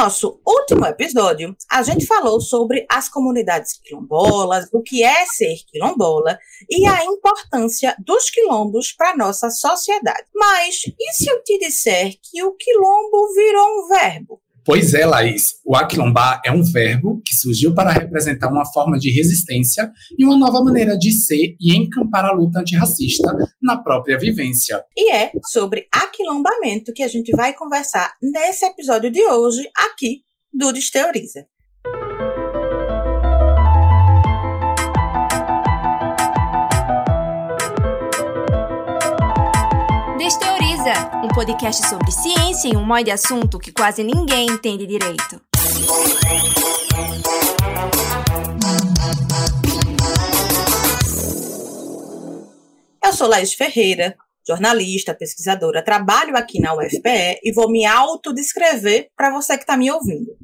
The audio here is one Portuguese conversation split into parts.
nosso último episódio, a gente falou sobre as comunidades quilombolas, o que é ser quilombola e a importância dos quilombos para nossa sociedade. Mas e se eu te disser que o quilombo virou um verbo? Pois é, Laís. O aquilombar é um verbo que surgiu para representar uma forma de resistência e uma nova maneira de ser e encampar a luta antirracista na própria vivência. E é sobre aquilombamento que a gente vai conversar nesse episódio de hoje aqui do Desteoriza. Desteoriza, um podcast sobre ciência e um monte de assunto que quase ninguém entende direito. Eu sou Laís Ferreira, jornalista, pesquisadora, trabalho aqui na UFPE e vou me autodescrever para você que está me ouvindo.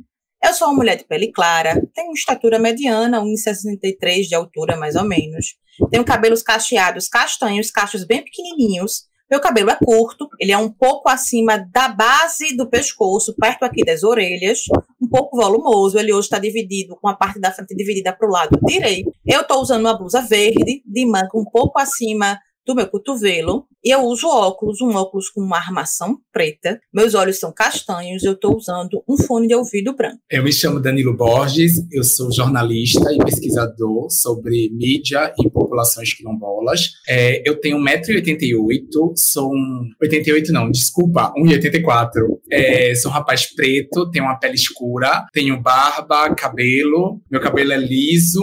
Eu sou uma mulher de pele clara, tenho estatura mediana, 1,63 de altura mais ou menos, tenho cabelos cacheados castanhos, cachos bem pequenininhos, meu cabelo é curto, ele é um pouco acima da base do pescoço, perto aqui das orelhas, um pouco volumoso. Ele hoje está dividido, com a parte da frente dividida para o lado direito. Eu estou usando uma blusa verde, de manga um pouco acima do meu cotovelo. Eu uso óculos, um óculos com uma armação preta. Meus olhos são castanhos eu estou usando um fone de ouvido branco. Eu me chamo Danilo Borges, eu sou jornalista e pesquisador sobre mídia e populações quilombolas. É, eu tenho 1,88m, sou um... 88 não, desculpa, 1,84m. É, sou um rapaz preto, tenho uma pele escura, tenho barba, cabelo, meu cabelo é liso,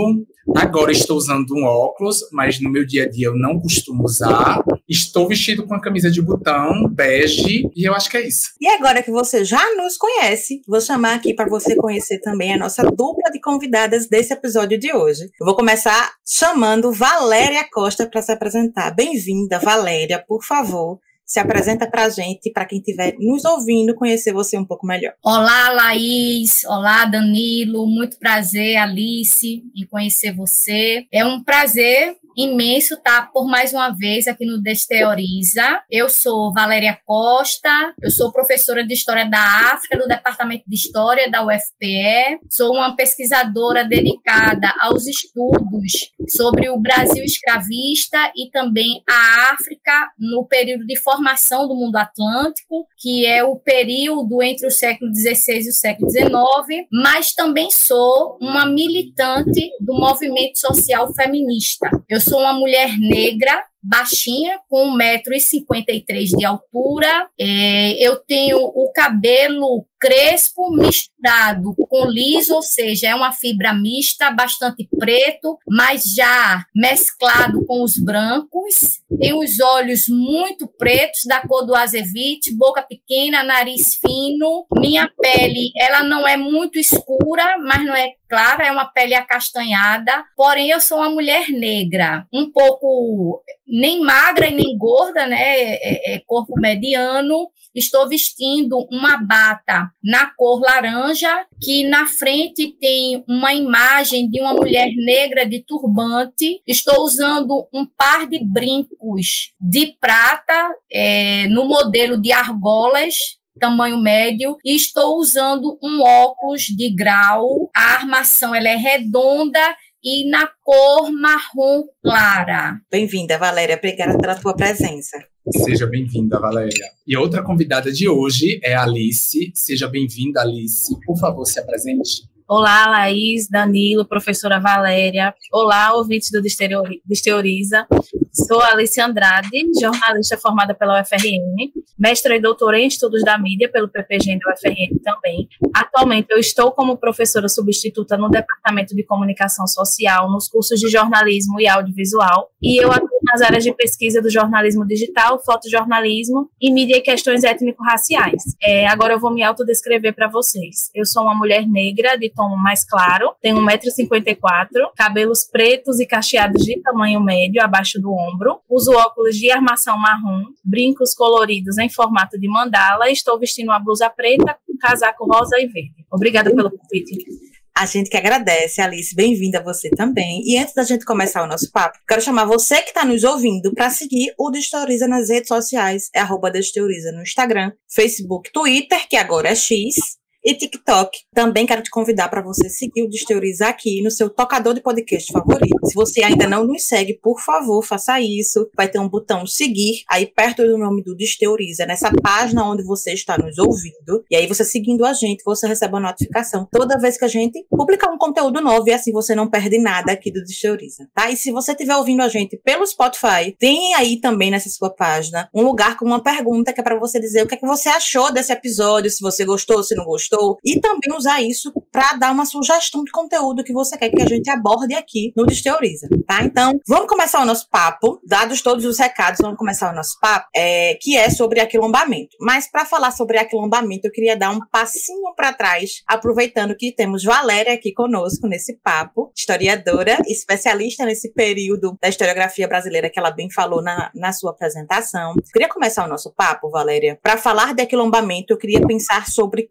Agora estou usando um óculos, mas no meu dia a dia eu não costumo usar. Estou vestido com a camisa de botão bege e eu acho que é isso. E agora que você já nos conhece, vou chamar aqui para você conhecer também a nossa dupla de convidadas desse episódio de hoje. Eu vou começar chamando Valéria Costa para se apresentar. Bem-vinda, Valéria, por favor. Se apresenta para a gente, para quem estiver nos ouvindo, conhecer você um pouco melhor. Olá, Laís. Olá, Danilo. Muito prazer, Alice, em conhecer você. É um prazer imenso estar por mais uma vez aqui no Desteoriza. Eu sou Valéria Costa, eu sou professora de História da África do Departamento de História da UFPE. Sou uma pesquisadora dedicada aos estudos sobre o Brasil escravista e também a África no período de formação do mundo atlântico, que é o período entre o século XVI e o século XIX, mas também sou uma militante do movimento social feminista. Eu sou uma mulher negra baixinha, com 1,53m de altura. É, eu tenho o cabelo crespo misturado com liso, ou seja, é uma fibra mista, bastante preto, mas já mesclado com os brancos. Tenho os olhos muito pretos, da cor do azevite, boca pequena, nariz fino. Minha pele, ela não é muito escura, mas não é clara, é uma pele acastanhada. Porém, eu sou uma mulher negra, um pouco nem magra e nem gorda, né? É, é, corpo mediano. Estou vestindo uma bata na cor laranja, que na frente tem uma imagem de uma mulher negra de turbante. Estou usando um par de brincos de prata é, no modelo de argolas, tamanho médio e estou usando um óculos de grau. A armação ela é redonda e na cor marrom clara. Bem-vinda, Valéria. Obrigada pela tua presença. Seja bem-vinda, Valéria. E outra convidada de hoje é a Alice. Seja bem-vinda, Alice. Por favor, se apresente. Olá, Laís, Danilo, professora Valéria. Olá, ouvintes do Desteoriza. Sou Alice Andrade, jornalista formada pela UFRN, mestra e doutora em estudos da mídia pelo PPG da UFRN também. Atualmente eu estou como professora substituta no Departamento de Comunicação Social, nos cursos de jornalismo e audiovisual, e eu atuo nas áreas de pesquisa do jornalismo digital, fotojornalismo e mídia e questões étnico-raciais. É, agora eu vou me autodescrever para vocês. Eu sou uma mulher negra de tom mais claro, tenho 1,54m, cabelos pretos e cacheados de tamanho médio, abaixo do ombro, uso óculos de armação marrom, brincos coloridos em formato de mandala estou vestindo uma blusa preta com casaco rosa e verde. Obrigada pelo convite. A gente que agradece, Alice, bem-vinda você também. E antes da gente começar o nosso papo, quero chamar você que está nos ouvindo para seguir o Desterioriza nas redes sociais, é arroba Desterioriza no Instagram, Facebook, Twitter, que agora é X, e TikTok. Também quero te convidar para você seguir o Desteoriza aqui no seu tocador de podcast favorito. Se você ainda não nos segue, por favor, faça isso. Vai ter um botão seguir aí perto do nome do Desteoriza, nessa página onde você está nos ouvindo. E aí você seguindo a gente, você recebe uma notificação toda vez que a gente publicar um conteúdo novo e assim você não perde nada aqui do Desteoriza, tá? E se você estiver ouvindo a gente pelo Spotify, tem aí também nessa sua página um lugar com uma pergunta que é para você dizer o que é que você achou desse episódio, se você gostou, se não gostou, e também usar isso para dar uma sugestão de conteúdo que você quer que a gente aborde aqui no Desteoriza, tá? Então, vamos começar o nosso papo, dados todos os recados, vamos começar o nosso papo, é, que é sobre aquilombamento. Mas para falar sobre aquilombamento, eu queria dar um passinho para trás, aproveitando que temos Valéria aqui conosco nesse papo, historiadora, especialista nesse período da historiografia brasileira que ela bem falou na, na sua apresentação. Queria começar o nosso papo, Valéria, para falar de aquilombamento, eu queria pensar sobre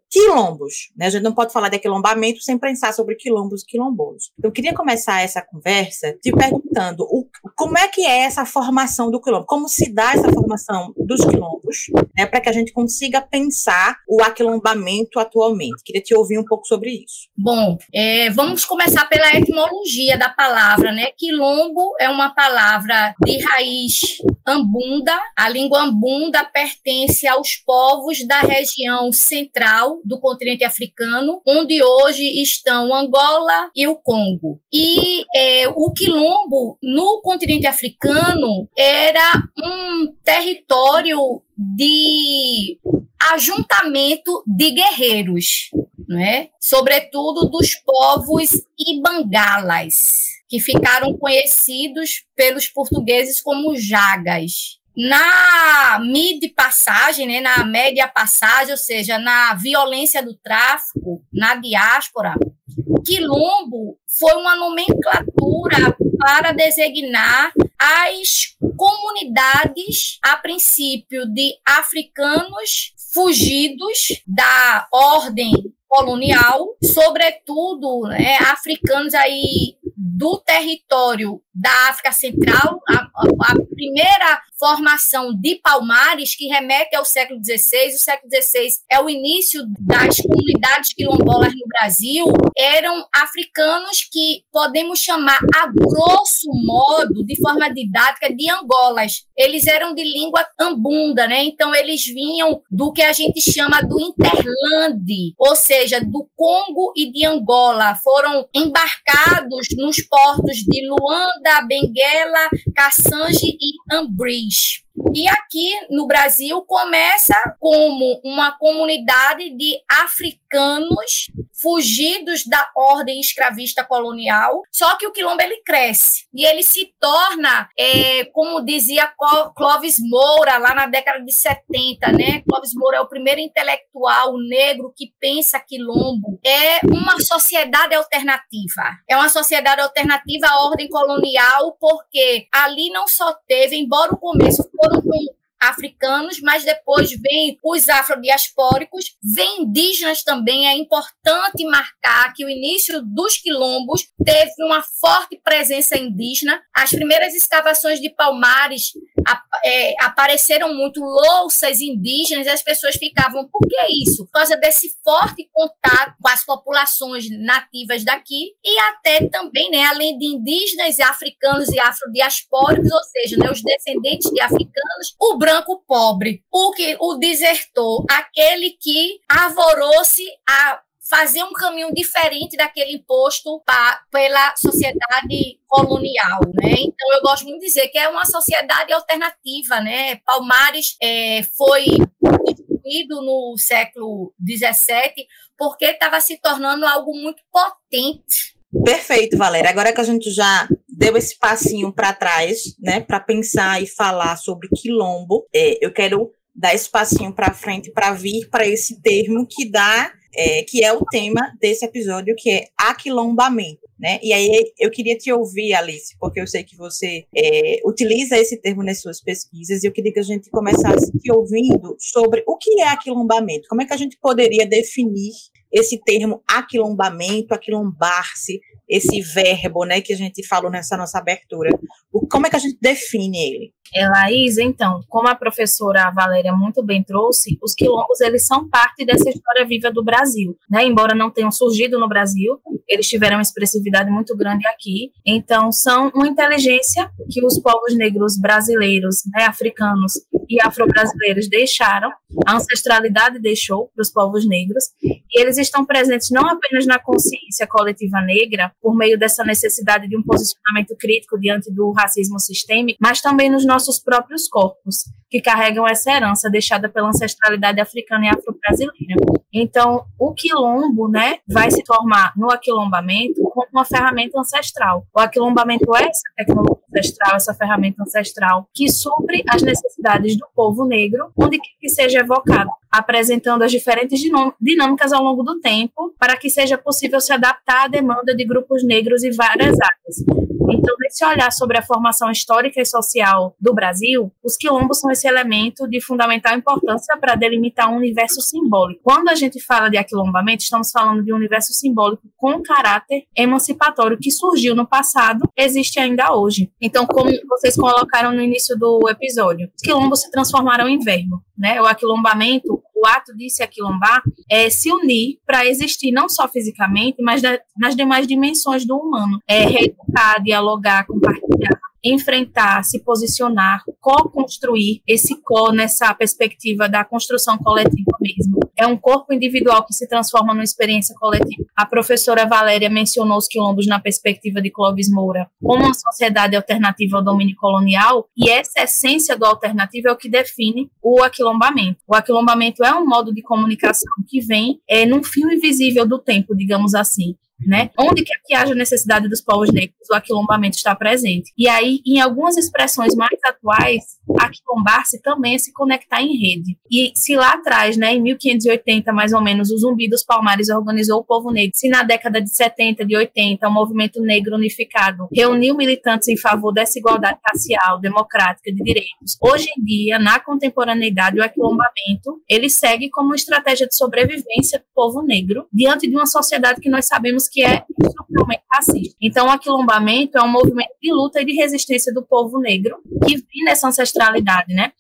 quilombos. Né? A gente não pode falar de aquilombamento sem pensar sobre quilombos e quilombolos. Eu queria começar essa conversa te perguntando o, como é que é essa formação do quilombo, como se dá essa formação dos quilombos, né, para que a gente consiga pensar o aquilombamento atualmente. Queria te ouvir um pouco sobre isso. Bom, é, vamos começar pela etimologia da palavra, né? Quilombo é uma palavra de raiz ambunda. A língua ambunda pertence aos povos da região central do continente africano, onde hoje estão Angola e o Congo. E é, o quilombo no continente africano era um território de ajuntamento de guerreiros, né? sobretudo dos povos ibangalas, que ficaram conhecidos pelos portugueses como jagas. Na mid passagem, né, na média passagem, ou seja, na violência do tráfico, na diáspora, quilombo foi uma nomenclatura para designar as comunidades, a princípio, de africanos fugidos da ordem colonial, sobretudo né, africanos aí do território da África Central, a, primeira formação de Palmares, que remete ao século XVI, o século XVI é o início das comunidades quilombolas no Brasil, eram africanos que podemos chamar, a grosso modo, de forma didática, de Angolas. Eles eram de língua ambunda, né? Então, eles vinham do que a gente chama do interlande, ou seja, do Congo e de Angola. Foram embarcados nos portos de Luanda, Benguela, Cassange e Ambridge. E aqui no Brasil começa como uma comunidade de africanos fugidos da ordem escravista colonial, só que o quilombo ele cresce e ele se torna, é, como dizia Clóvis Moura lá na década de 70, né? Clóvis Moura é o primeiro intelectual negro que pensa quilombo. É uma sociedade alternativa. É uma sociedade alternativa à ordem colonial porque ali não só teve, embora o começo foram africanos, mas depois vem os afrodiaspóricos, vem indígenas também. É importante marcar que o início dos quilombos teve uma forte presença indígena. As primeiras escavações de Palmares é, apareceram muito louças indígenas e as pessoas ficavam, por que isso? Por causa desse forte contato com as populações nativas daqui e até também, né, além de indígenas, africanos e afrodiaspóricos, ou seja, né, os descendentes de africanos, o branco branco pobre, o que o desertor, aquele que avorou-se a fazer um caminho diferente daquele imposto pra, pela sociedade colonial, né? Então eu gosto muito de dizer que é uma sociedade alternativa, né? Palmares é, foi instituído no século XVII porque estava se tornando algo muito potente. Perfeito, Valéria. Agora que a gente já deu esse passinho para trás, né, para pensar e falar sobre quilombo. É, eu quero dar esse passinho para frente para vir para esse termo que dá, é, que é o tema desse episódio, que é aquilombamento. Né? E aí eu queria te ouvir, Alice, porque eu sei que você é, utiliza esse termo nas suas pesquisas, e eu queria que a gente começasse te ouvindo sobre o que é aquilombamento, como é que a gente poderia definir esse termo aquilombamento, aquilombar-se, esse verbo, né, que a gente falou nessa nossa abertura. O, como é que a gente define ele? É, Laís, então, como a professora Valéria muito bem trouxe, os quilombos, eles são parte dessa história viva do Brasil Brasil, né? Embora não tenham surgido no Brasil, eles tiveram uma expressividade muito grande aqui. Então, são uma inteligência que os povos negros brasileiros, né, africanos e afro-brasileiros deixaram, a ancestralidade deixou para os povos negros, e eles estão presentes não apenas na consciência coletiva negra, por meio dessa necessidade de um posicionamento crítico diante do racismo sistêmico, mas também nos nossos próprios corpos, que carregam essa herança deixada pela ancestralidade africana e afro-brasileira. Então, o quilombo, né, vai se formar no aquilombamento como uma ferramenta ancestral. O aquilombamento é essa tecnologia ancestral, essa ferramenta ancestral que supre as necessidades do povo negro, onde que seja evocado, apresentando as diferentes dinâmicas ao longo do tempo, para que seja possível se adaptar à demanda de grupos negros em várias áreas. Então, nesse olhar sobre a formação histórica e social do Brasil, os quilombos são esse elemento de fundamental importância para delimitar um universo simbólico. Quando a gente fala de aquilombamento, estamos falando de um universo simbólico com caráter emancipatório que surgiu no passado, existe ainda hoje. Então, como vocês colocaram no início do episódio, os quilombos se transformaram em verbo, né? O aquilombamento o ato de se aquilombar é se unir para existir não só fisicamente, mas nas demais dimensões do humano. É reeducar, dialogar, compartilhar enfrentar, se posicionar, co-construir esse co nessa perspectiva da construção coletiva mesmo. É um corpo individual que se transforma numa experiência coletiva. A professora Valéria mencionou os quilombos na perspectiva de Clóvis Moura como uma sociedade alternativa ao domínio colonial, e essa essência do alternativo é o que define o aquilombamento. O aquilombamento é um modo de comunicação que vem é, num fio invisível do tempo, digamos assim né? Onde quer que haja necessidade dos povos negros, o aquilombamento está presente. E aí, em algumas expressões mais atuais, aquilombar-se também é se conectar em rede. E se lá atrás, né, em 1580, mais ou menos, o Zumbi dos Palmares organizou o povo negro, se na década de 70, de 80, o movimento negro unificado reuniu militantes em favor dessa igualdade racial, democrática, de direitos, hoje em dia, na contemporaneidade, o aquilombamento, ele segue como uma estratégia de sobrevivência do povo negro diante de uma sociedade que nós sabemos que é estruturalmente racista. Então, o aquilombamento é um movimento de luta e de resistência do povo negro que vem nessa ancestralidade, né?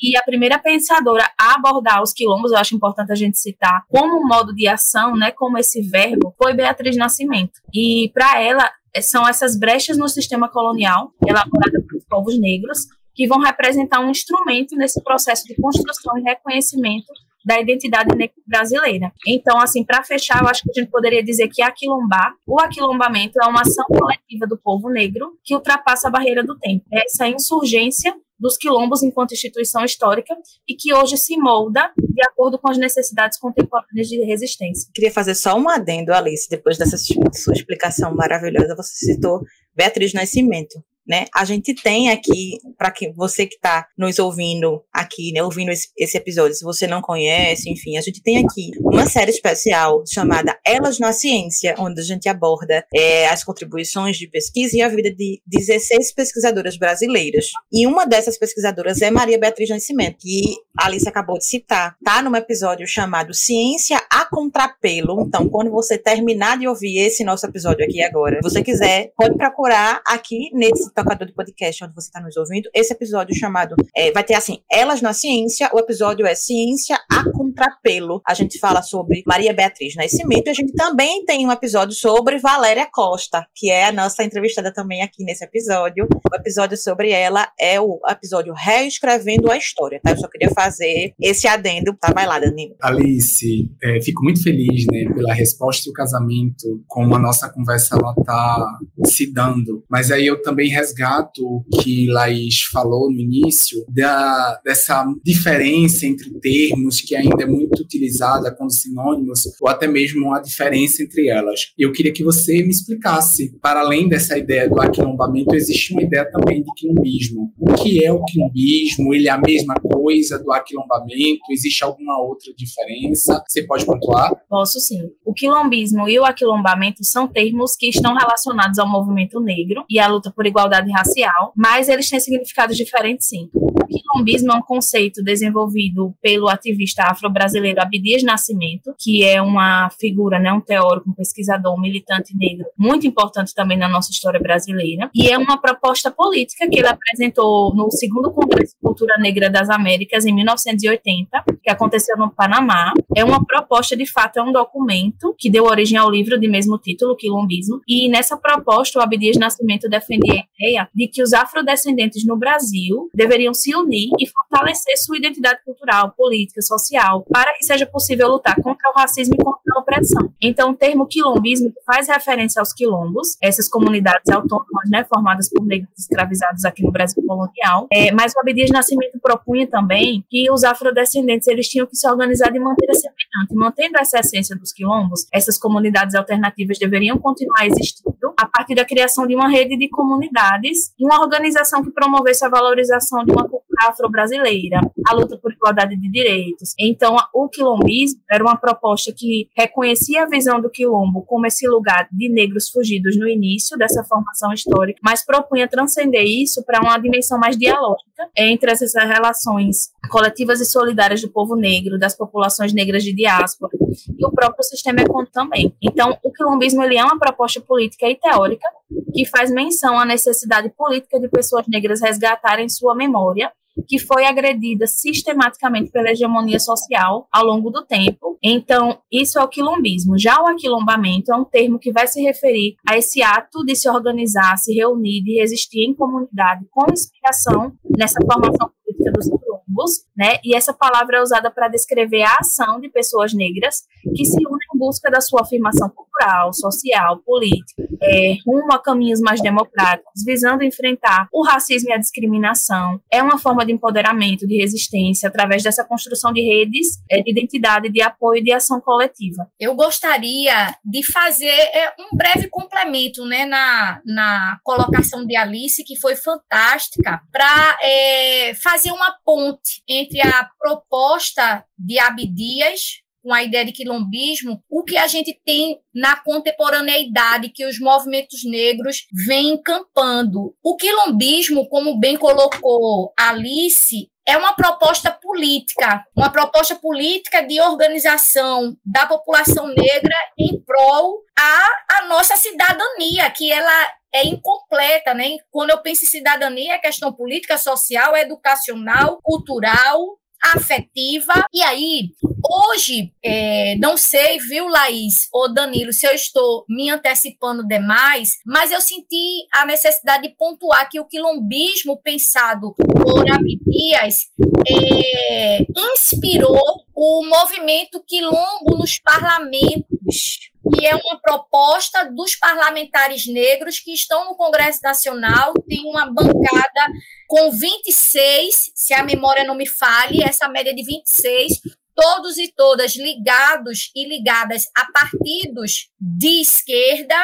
E a primeira pensadora a abordar os quilombos, eu acho importante a gente citar, como modo de ação, né, como esse verbo, foi Beatriz Nascimento. E para ela, são essas brechas no sistema colonial, elaboradas pelos povos negros, que vão representar um instrumento nesse processo de construção e reconhecimento da identidade brasileira. Então, assim, para fechar, eu acho que a gente poderia dizer que aquilombar, o aquilombamento é uma ação coletiva do povo negro que ultrapassa a barreira do tempo. É essa insurgência dos quilombos enquanto instituição histórica e que hoje se molda de acordo com as necessidades contemporâneas de resistência. Queria fazer só um adendo, Alice, depois dessa sua explicação maravilhosa, você citou Beatriz Nascimento né? A gente tem aqui, para que você que está nos ouvindo aqui, né, ouvindo esse, esse, episódio, se você não conhece, enfim, a gente tem aqui uma série especial chamada Elas na Ciência, onde a gente aborda é, as contribuições de pesquisa e a vida de 16 pesquisadoras brasileiras. E uma dessas pesquisadoras é Maria Beatriz Nascimento, que a Alice acabou de citar. Tá num episódio chamado Ciência a Contrapelo. Então, quando você terminar de ouvir esse nosso episódio aqui agora, você quiser, pode procurar aqui nesse tocador de podcast onde você está nos ouvindo, esse episódio chamado, é, vai ter assim, Elas na Ciência, o episódio é Ciência a Contrapelo. A gente fala sobre Maria Beatriz Nascimento e a gente também tem um episódio sobre Valéria Costa, que é a nossa entrevistada também aqui nesse episódio. O episódio sobre ela é o episódio Reescrevendo a História, tá? Eu só queria fazer esse adendo, tá? Vai lá, Danilo. Alice, é, fico muito feliz, né, pela resposta e o casamento, como a nossa conversa, ela tá se dando. Mas aí eu também resgato o que Laís falou no início, da, dessa diferença entre termos que ainda é muito utilizada como sinônimos, ou até mesmo a diferença entre elas. Eu queria que você me explicasse, para além dessa ideia do aquilombamento, existe uma ideia também de quilombismo. O que é o quilombismo? Ele é a mesma coisa do aquilombamento? Existe alguma outra diferença? Você pode pontuar? Posso sim. O quilombismo e o aquilombamento são termos que estão relacionados ao movimento negro e à luta por igualdade racial, mas eles têm significados diferentes sim. O quilombismo é um conceito desenvolvido pelo ativista afro brasileiro Abdias Nascimento, que é uma figura, né, um teórico, um pesquisador, um militante negro muito importante também na nossa história brasileira. E é uma proposta política que ele apresentou no segundo Congresso de Cultura Negra das Américas em 1980, que aconteceu no Panamá. É uma proposta, de fato, é um documento que deu origem ao livro de mesmo título, Quilombismo. E nessa proposta, o Abdias Nascimento defendia a ideia de que os afrodescendentes no Brasil deveriam se unir e fortalecer sua identidade cultural, política, social, para que seja possível lutar contra o racismo e contra a opressão. Então, o termo quilombismo faz referência aos quilombos, essas comunidades autônomas, né, formadas por negros escravizados aqui no Brasil colonial. É, mas o Abdias Nascimento propunha também que os afrodescendentes eles tinham que se organizar de maneira semelhante, mantendo essa essência dos quilombos. Essas comunidades alternativas deveriam continuar existindo a partir da criação de uma rede de comunidades uma organização que promovesse a valorização de uma cultura afro-brasileira, a luta por igualdade de direitos. Então, o quilombismo era uma proposta que reconhecia a visão do quilombo como esse lugar de negros fugidos no início dessa formação histórica, mas propunha transcender isso para uma dimensão mais dialógica entre essas relações coletivas e solidárias do povo negro, das populações negras de diáspora e o próprio sistema econômico também. Então, o quilombismo ele é uma proposta política e teórica que faz menção à necessidade política de pessoas negras resgatarem sua memória que foi agredida sistematicamente pela hegemonia social ao longo do tempo. Então, isso é o quilombismo. Já o aquilombamento é um termo que vai se referir a esse ato de se organizar, se reunir, de resistir em comunidade com inspiração nessa formação política dos quilombos, né? E essa palavra é usada para descrever a ação de pessoas negras que se unem em busca da sua afirmação cultural, social, política, é, rumo a caminhos mais democráticos, visando enfrentar o racismo e a discriminação. É uma forma de empoderamento, de resistência, através dessa construção de redes é, de identidade, de apoio e de ação coletiva. Eu gostaria de fazer é, um breve complemento né, na, na colocação de Alice, que foi fantástica, para é, fazer uma ponte entre a proposta de Abdias com a ideia de quilombismo, o que a gente tem na contemporaneidade que os movimentos negros vêm encampando. O quilombismo, como bem colocou Alice, é uma proposta política, uma proposta política de organização da população negra em prol a, a nossa cidadania, que ela é incompleta, né? Quando eu penso em cidadania, é questão política, social, educacional, cultural, afetiva. E aí, hoje, é, não sei, viu, Laís ou Danilo, se eu estou me antecipando demais, mas eu senti a necessidade de pontuar que o quilombismo pensado por Abdias é, inspirou o movimento quilombo nos parlamentos que é uma proposta dos parlamentares negros que estão no Congresso Nacional, tem uma bancada com 26, se a memória não me falhe, essa média de 26, todos e todas ligados e ligadas a partidos de esquerda,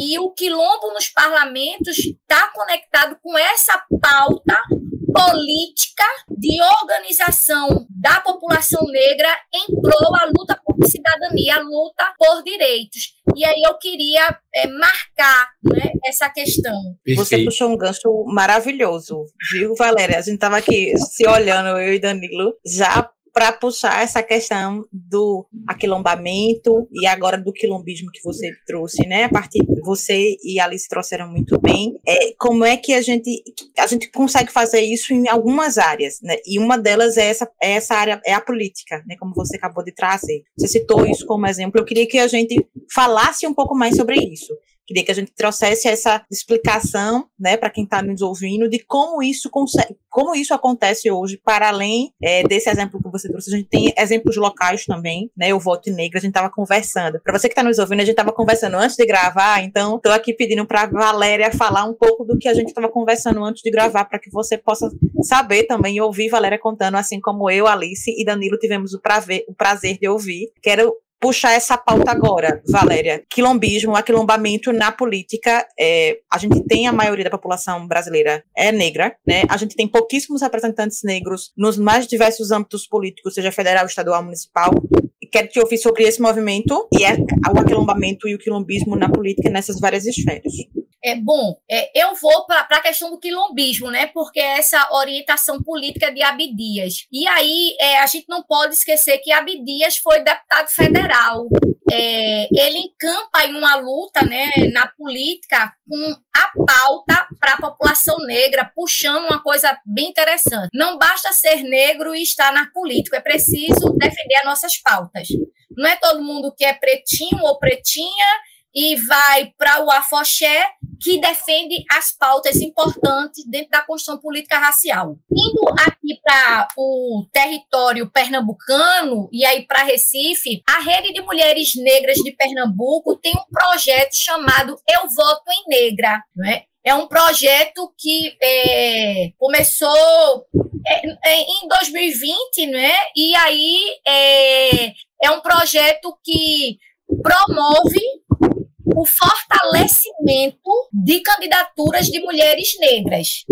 e o quilombo nos parlamentos está conectado com essa pauta política de organização da população negra em prol da luta por cidadania, a luta por direitos. E aí eu queria é, marcar né, essa questão. Você puxou um gancho maravilhoso, viu, Valéria? A gente estava aqui se olhando, eu e Danilo, já para puxar essa questão do aquilombamento e agora do quilombismo que você trouxe, né? A partir você e Alice trouxeram muito bem. É, como é que a gente a gente consegue fazer isso em algumas áreas, né? E uma delas é essa é essa área é a política, né? Como você acabou de trazer. Você citou isso como exemplo. Eu queria que a gente falasse um pouco mais sobre isso. Queria que a gente trouxesse essa explicação, né, para quem está nos ouvindo, de como isso consegue, como isso acontece hoje, para além é, desse exemplo que você trouxe. A gente tem exemplos locais também, né? O Voto Negro, a gente estava conversando. Para você que está nos ouvindo, a gente estava conversando antes de gravar, então estou aqui pedindo para Valéria falar um pouco do que a gente estava conversando antes de gravar, para que você possa saber também e ouvir Valéria contando, assim como eu, Alice e Danilo tivemos o prazer, o prazer de ouvir. Quero puxar essa pauta agora, Valéria. Quilombismo, aquilombamento na política. É, a gente tem a maioria da população brasileira é negra, né? A gente tem pouquíssimos representantes negros nos mais diversos âmbitos políticos, seja federal, estadual, municipal. Quero te ouvir sobre esse movimento e é, o aquilombamento e o quilombismo na política nessas várias esferas. É bom, é, eu vou para a questão do quilombismo, né? Porque é essa orientação política de Abdias. E aí é, a gente não pode esquecer que Abdias foi deputado federal. É, ele encampa em uma luta né, na política com a pauta para a população negra, puxando uma coisa bem interessante. Não basta ser negro e estar na política, é preciso defender as nossas pautas. Não é todo mundo que é pretinho ou pretinha e vai para o afoxé, que defende as pautas importantes dentro da construção política racial. Indo aqui para o território pernambucano e aí para Recife, a Rede de Mulheres Negras de Pernambuco tem um projeto chamado Eu Voto em Negra, né? É um projeto que é, começou é, é, em 2020, né? E aí é, é um projeto que promove o fortalecimento de candidaturas de mulheres negras.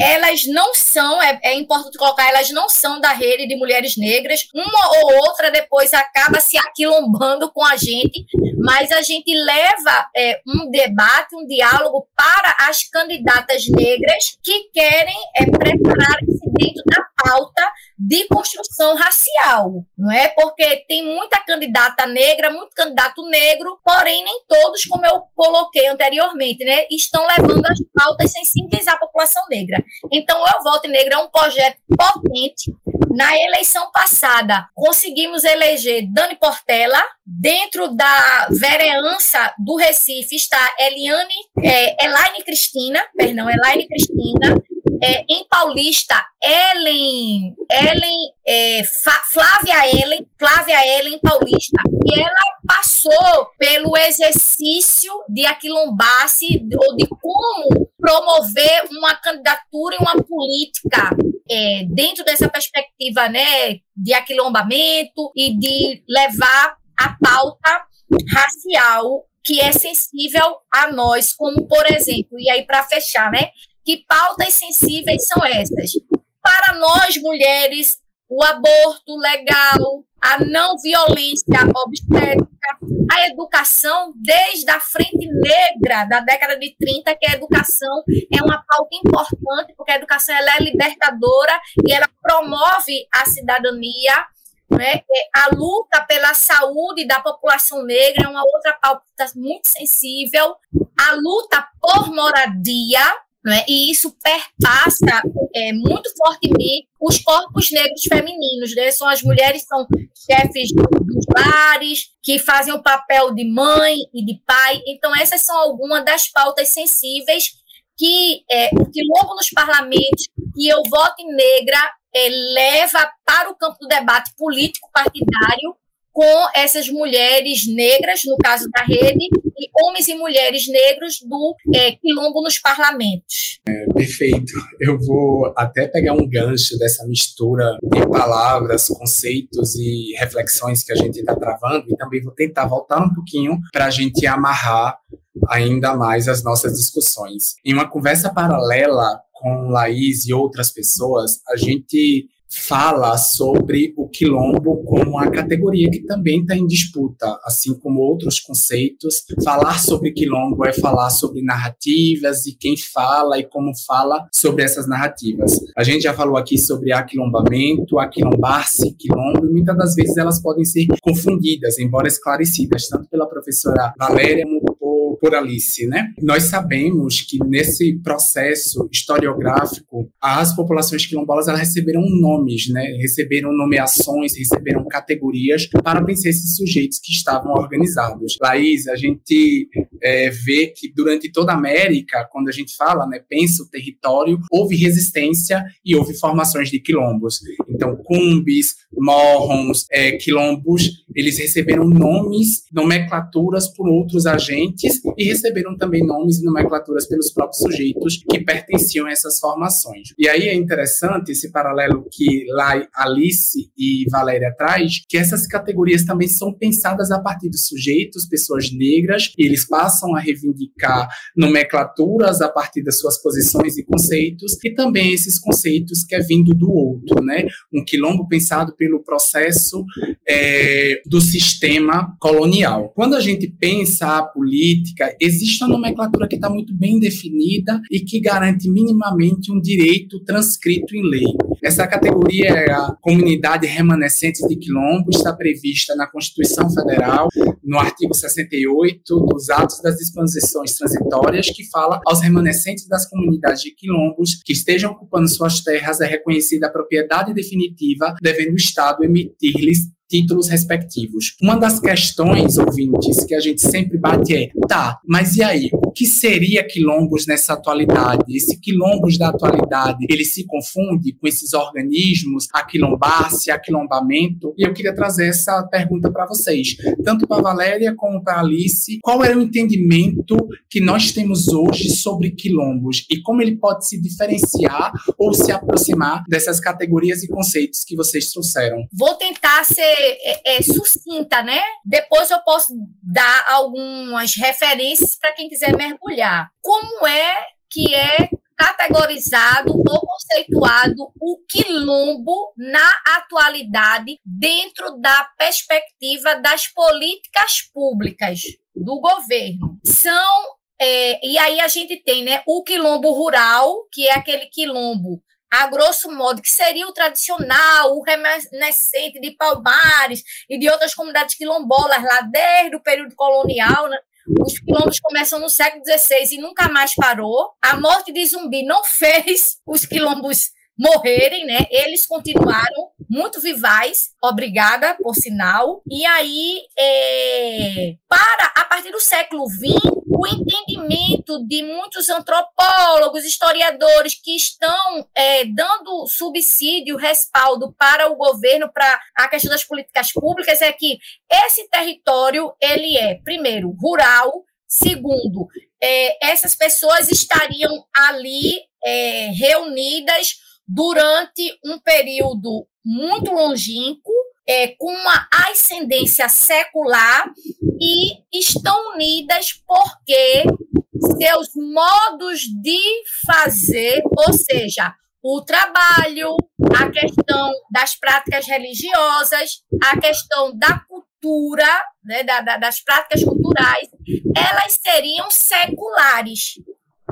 Elas não são, é, é, importante colocar, elas não são da rede de mulheres negras. Uma ou outra depois acaba se aquilombando com a gente, mas a gente leva é, um debate, um diálogo para as candidatas negras que querem é, preparar-se dentro da pauta de construção racial, não é? Porque tem muita candidata negra, muito candidato negro, porém nem todos, como eu coloquei anteriormente, né, estão levando as pautas sensíveis à população negra. Então, o Eu Voto Negra é um projeto potente. Na eleição passada, conseguimos eleger Dani Portela. Dentro da vereança do Recife está Eliane, é, Elaine Cristina, perdão, Elaine Cristina, é, em Paulista, Ellen, Ellen é, Flávia Ellen, Flávia Ellen Paulista, e ela passou pelo exercício de aquilombasse ou de como promover uma candidatura e uma política é, dentro dessa perspectiva né, de aquilombamento e de levar a pauta racial que é sensível a nós, como por exemplo, e aí para fechar, né, que pautas sensíveis são essas? Para nós, mulheres, o aborto legal, a não violência obstétrica, a educação desde a frente negra da década de 30, que a educação é uma pauta importante, porque a educação ela é libertadora e ela promove a cidadania. Né? A luta pela saúde da população negra é uma outra pauta muito sensível. A luta por moradia, né? E isso perpassa é, muito fortemente os corpos negros femininos. Né? São as mulheres são chefes dos lares, que fazem o papel de mãe e de pai. Então, essas são algumas das pautas sensíveis que é, o quilombo nos parlamentos e eu voto negra é, leva para o campo do debate político partidário com essas mulheres negras, no caso da rede, e homens e mulheres negros do é, quilombo nos parlamentos. É, perfeito. Eu vou até pegar um gancho dessa mistura de palavras, conceitos e reflexões que a gente está travando e também vou tentar voltar um pouquinho para a gente amarrar ainda mais as nossas discussões. Em uma conversa paralela com Laís e outras pessoas, a gente fala sobre o quilombo como uma categoria que também está em disputa, assim como outros conceitos. Falar sobre quilombo é falar sobre narrativas e quem fala e como fala sobre essas narrativas. A gente já falou aqui sobre aquilombamento, aquilombar-se, quilombo, e muitas das vezes elas podem ser confundidas, embora esclarecidas, tanto pela professora Valéria como por Alice, né? Nós sabemos que nesse processo historiográfico, as populações quilombolas elas receberam nome nomes, né? Receberam nomeações, receberam categorias para vencer esses sujeitos que estavam organizados. Laís, a gente é, vê que durante toda a América, quando a gente fala, né, pensa o território, houve resistência e houve formações de quilombos. Então, cumbis, morrons, é, quilombos, eles receberam nomes, nomenclaturas por outros agentes e receberam também nomes e nomenclaturas pelos próprios sujeitos que pertenciam a essas formações. E aí é interessante esse paralelo que lá Alice e Valéria traz, que essas categorias também são pensadas a partir dos sujeitos, pessoas negras, e eles passam passam a reivindicar nomenclaturas a partir das suas posições e conceitos, e também esses conceitos que é vindo do outro, né? Um quilombo pensado pelo processo é, do sistema colonial. Quando a gente pensa a política, existe uma nomenclatura que está muito bem definida e que garante minimamente um direito transcrito em lei. Essa categoria é a comunidade remanescente de quilombo, está prevista na Constituição Federal, no artigo 68 dos Atos das Disposições Transitórias, que fala aos remanescentes das comunidades de quilombos que estejam ocupando suas terras é reconhecida a propriedade definitiva, devendo o Estado emitir-lhes títulos respectivos. Uma das questões, ouvintes, que a gente sempre bate é, tá, mas e aí? O que seria quilombos nessa atualidade? Esse quilombos da atualidade, ele se confunde com esses organismos, aquilombar-se, aquilombamento? E eu queria trazer essa pergunta para vocês, tanto para Valéria como para Alice. Qual é o entendimento que nós temos hoje sobre quilombos e como ele pode se diferenciar ou se aproximar dessas categorias e conceitos que vocês trouxeram? Vou tentar ser é, é, sucinta, né? Depois eu posso dar algumas referências para quem quiser mergulhar. Como é que é categorizado ou conceituado o quilombo na atualidade dentro da perspectiva das políticas públicas do governo. São é, e aí a gente tem né, o quilombo rural, que é aquele quilombo a grosso modo, que seria o tradicional, o remanescente de Palmares e de outras comunidades quilombolas lá desde o período colonial, né? Os quilombos começam no século XVI e nunca mais parou. A morte de Zumbi não fez os quilombos morrerem, né? Eles continuaram muito vivais, obrigada, por sinal. E aí, é, para a partir do século XX, o entendimento de muitos antropólogos, historiadores que estão é, dando subsídio, respaldo para o governo, para a questão das políticas públicas, é que esse território ele é, primeiro, rural, segundo, é, essas pessoas estariam ali é, reunidas durante um período muito longínquo, é, com uma ascendência secular e estão unidas porque seus modos de fazer, ou seja, o trabalho, a questão das práticas religiosas, a questão da cultura, né, da, da, das práticas culturais, elas seriam seculares.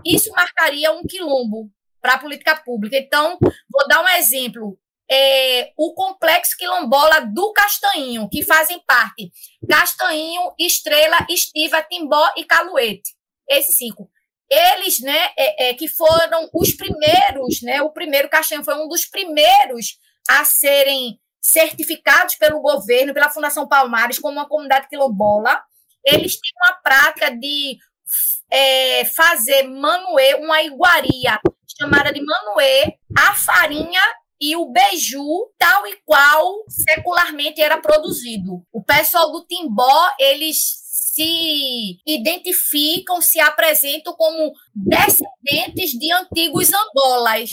Isso marcaria um quilombo para a política pública. Então, vou dar um exemplo é, o complexo quilombola do Castanhinho, que fazem parte Castanhinho, Estrela, Estiva, Timbó e Caluete. Esses cinco. Eles, né, é, é, que foram os primeiros, né, o primeiro Castanhinho foi um dos primeiros a serem certificados pelo governo, pela Fundação Palmares, como uma comunidade quilombola. Eles têm uma prática de é, fazer manuê, uma iguaria chamada de manuê, a farinha e o beiju tal e qual secularmente era produzido. O pessoal do Timbó, eles se identificam, se apresentam como descendentes de antigos Angolas.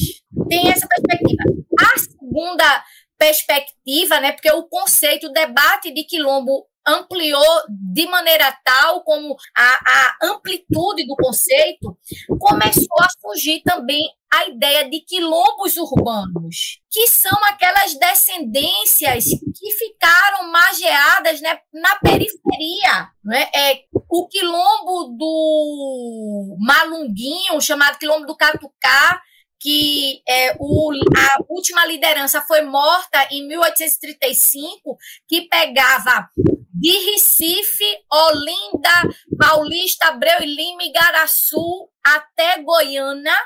Tem essa perspectiva. A segunda perspectiva, né, porque o conceito, o debate de quilombo ampliou de maneira tal como a, a, amplitude do conceito começou a surgir também a ideia de quilombos urbanos, que são aquelas descendências que ficaram mageadas né, na periferia. Né? É, o quilombo do Malunguinho, chamado quilombo do Catucá, que é, o, a última liderança foi morta em 1835, que pegava de Recife, Olinda, Paulista, Abreu e Lima, Igaraçu até Goiânia,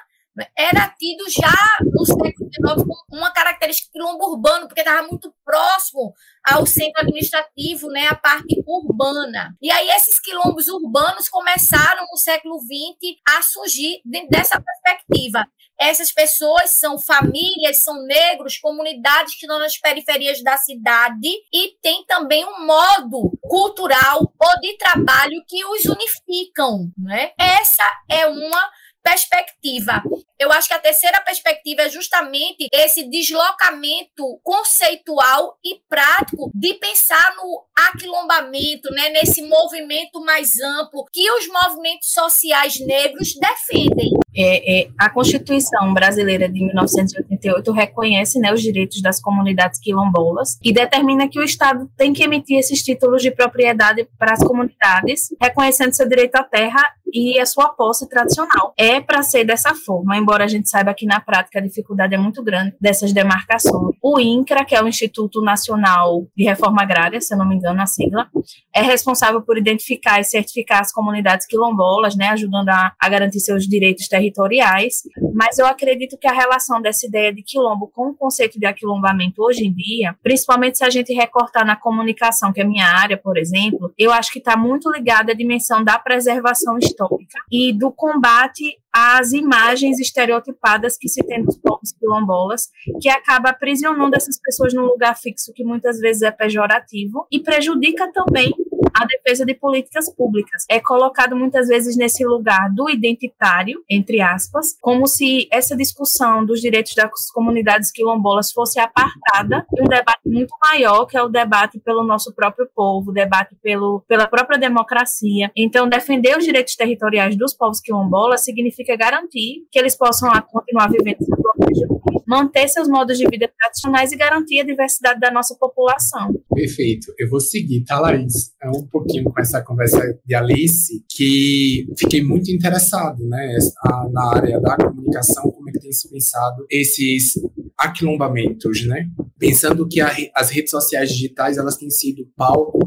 era tido já no século XIX como uma característica quilombo urbano, porque estava muito próximo ao centro administrativo, né, a parte urbana. E aí esses quilombos urbanos começaram no século XX a surgir dessa perspectiva. Essas pessoas são famílias, são negros, comunidades que estão nas periferias da cidade e tem também um modo cultural ou de trabalho que os unificam, né? Essa é uma perspectiva. Eu acho que a terceira perspectiva é justamente esse deslocamento conceitual e prático de pensar no aquilombamento, né, nesse movimento mais amplo que os movimentos sociais negros defendem. É, é, a Constituição brasileira de 1988 reconhece né, os direitos das comunidades quilombolas e determina que o Estado tem que emitir esses títulos de propriedade para as comunidades, reconhecendo seu direito à terra e a sua posse tradicional. É para ser dessa forma, embora a gente saiba que na prática a dificuldade é muito grande dessas demarcações. O INCRA, que é o Instituto Nacional de Reforma Agrária, se eu não me engano a sigla, é responsável por identificar e certificar as comunidades quilombolas, né, ajudando a, a garantir seus direitos territoriais, mas eu acredito que a relação dessa ideia de quilombo com o conceito de aquilombamento hoje em dia, principalmente se a gente recortar na comunicação, que é minha área, por exemplo, eu acho que está muito ligada à dimensão da preservação histórica e do combate às imagens estereotipadas que se tem dos povos quilombolas, que acaba aprisionando essas pessoas num lugar fixo que muitas vezes é pejorativo e prejudica também a defesa de políticas públicas. É colocado muitas vezes nesse lugar do identitário, entre aspas, como se essa discussão dos direitos das comunidades quilombolas fosse apartada de um debate muito maior, que é o debate pelo nosso próprio povo, debate pelo, pela própria democracia. Então, defender os direitos territoriais dos povos quilombolas significa garantir que eles possam continuar vivendo manter seus modos de vida tradicionais e garantir a diversidade da nossa população. Perfeito. Eu vou seguir, tá, Laís? É um pouquinho com essa conversa de Alice, que fiquei muito interessado, né, na área da comunicação, como é que tem se pensado esses aquilombamentos, né? Pensando que a, as redes sociais digitais elas têm sido palco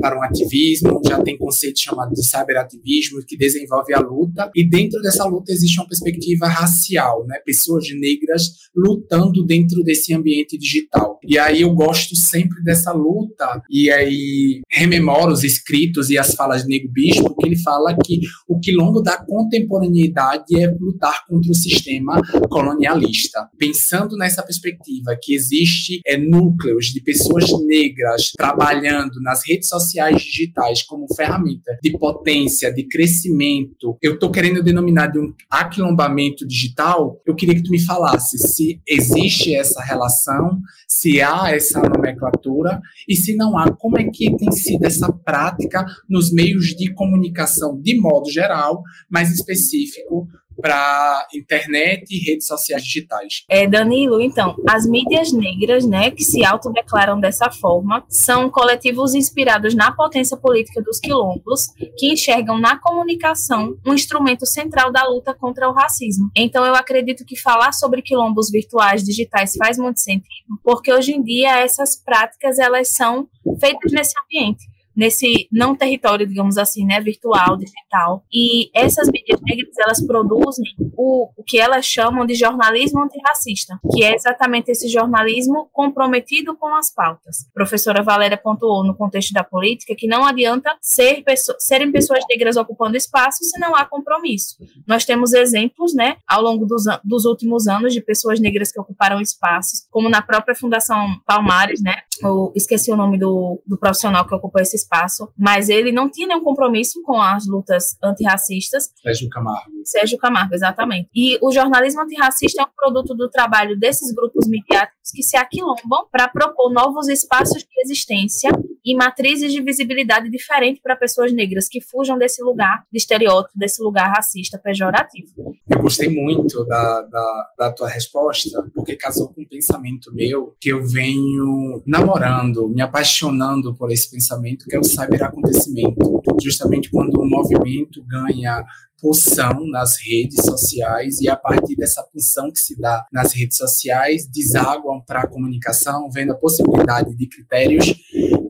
para um ativismo, já tem conceito chamado de cyberativismo que desenvolve a luta e dentro dessa luta existe uma perspectiva racial, né? Pessoas negras lutando dentro desse ambiente digital. E aí eu gosto sempre dessa luta e aí rememoro os escritos e as falas de Nego Bispo que ele fala que o quilombo da contemporaneidade é lutar contra o sistema colonialista. Pensando nessa essa perspectiva que existe é, núcleos de pessoas negras trabalhando nas redes sociais digitais como ferramenta de potência, de crescimento, eu estou querendo denominar de um aquilombamento digital, eu queria que tu me falasse se existe essa relação, se há essa nomenclatura e se não há, como é que tem sido essa prática nos meios de comunicação de modo geral, mais específico para internet e redes sociais digitais. É, Danilo, então, as mídias negras, né, que se autodeclaram dessa forma, são coletivos inspirados na potência política dos quilombos, que enxergam na comunicação um instrumento central da luta contra o racismo. Então, eu acredito que falar sobre quilombos virtuais digitais faz muito sentido, porque hoje em dia essas práticas elas são feitas nesse ambiente nesse não território, digamos assim, né, virtual, digital. E essas mídias negras, elas produzem o, o que elas chamam de jornalismo antirracista, que é exatamente esse jornalismo comprometido com as pautas. A professora Valéria pontuou no contexto da política que não adianta ser serem pessoas negras ocupando espaço se não há compromisso. Nós temos exemplos, né, ao longo dos, dos últimos anos de pessoas negras que ocuparam espaços, como na própria Fundação Palmares, né, eu esqueci o nome do, do profissional que ocupou esse espaço, mas ele não tinha nenhum compromisso com as lutas antirracistas. Sérgio Camargo. Sérgio Camargo, exatamente. E o jornalismo antirracista é um produto do trabalho desses grupos midiáticos que se aquilombam para propor novos espaços de existência e matrizes de visibilidade diferente para pessoas negras que fujam desse lugar de estereótipo, desse lugar racista pejorativo. Eu gostei muito da, da, da tua resposta, porque casou com um pensamento meu que eu venho namorando, me apaixonando por esse pensamento, que é o cyberacontecimento. Justamente quando o movimento ganha pulsão nas redes sociais e a partir dessa pulsão que se dá nas redes sociais desaguam para a comunicação, vendo a possibilidade de critérios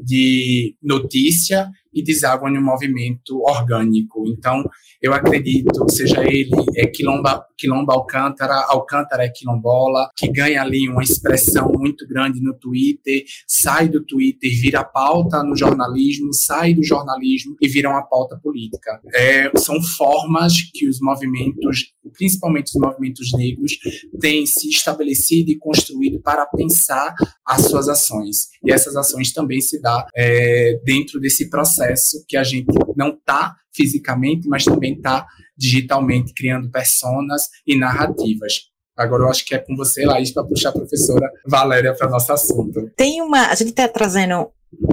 de notícia e deságua em um movimento orgânico. Então, eu acredito, seja ele é quilomba, quilomba Alcântara, Alcântara é quilombola, que ganha ali uma expressão muito grande no Twitter, sai do Twitter, vira pauta no jornalismo, sai do jornalismo e vira uma pauta política. É, são formas que os movimentos, principalmente os movimentos negros, têm se estabelecido e construído para pensar as suas ações. E essas ações também se dá é, dentro desse processo que a gente não está fisicamente, mas também está digitalmente criando personas e narrativas. Agora eu acho que é com você, Laís, para puxar a professora Valéria para nosso assunto. Tem uma. A gente está trazendo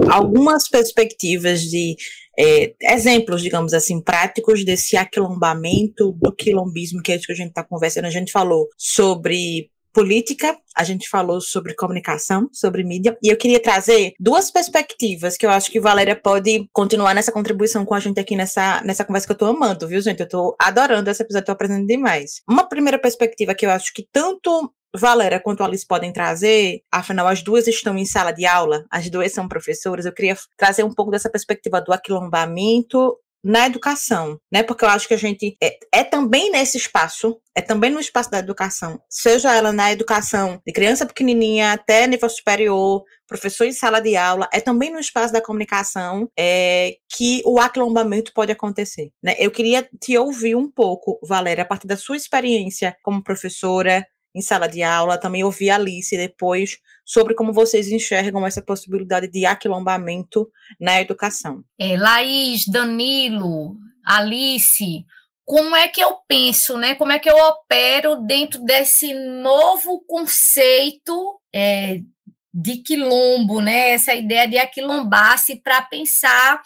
algumas perspectivas de é, exemplos, digamos assim, práticos desse aquilombamento do quilombismo, que é isso que a gente está conversando. A gente falou sobre política, a gente falou sobre comunicação, sobre mídia, e eu queria trazer duas perspectivas que eu acho que Valéria pode continuar nessa contribuição com a gente aqui nessa, nessa conversa que eu tô amando, viu, gente? Eu tô adorando esse episódio, tô aprendendo demais. Uma primeira perspectiva que eu acho que tanto Valéria quanto Alice podem trazer, afinal, as duas estão em sala de aula, as duas são professoras, eu queria trazer um pouco dessa perspectiva do aquilombamento na educação, né? Porque eu acho que a gente é, é, também nesse espaço, é também no espaço da educação, seja ela na educação de criança pequenininha até nível superior, professor em sala de aula, é também no espaço da comunicação é, que o aquilombamento pode acontecer, né? Eu queria te ouvir um pouco, Valéria, a partir da sua experiência como professora em sala de aula, também ouvir a Alice depois sobre como vocês enxergam essa possibilidade de aquilombamento na educação. É, Laís, Danilo, Alice, como é que eu penso, né? Como é que eu opero dentro desse novo conceito é, de quilombo, né? Essa ideia de aquilombar-se para pensar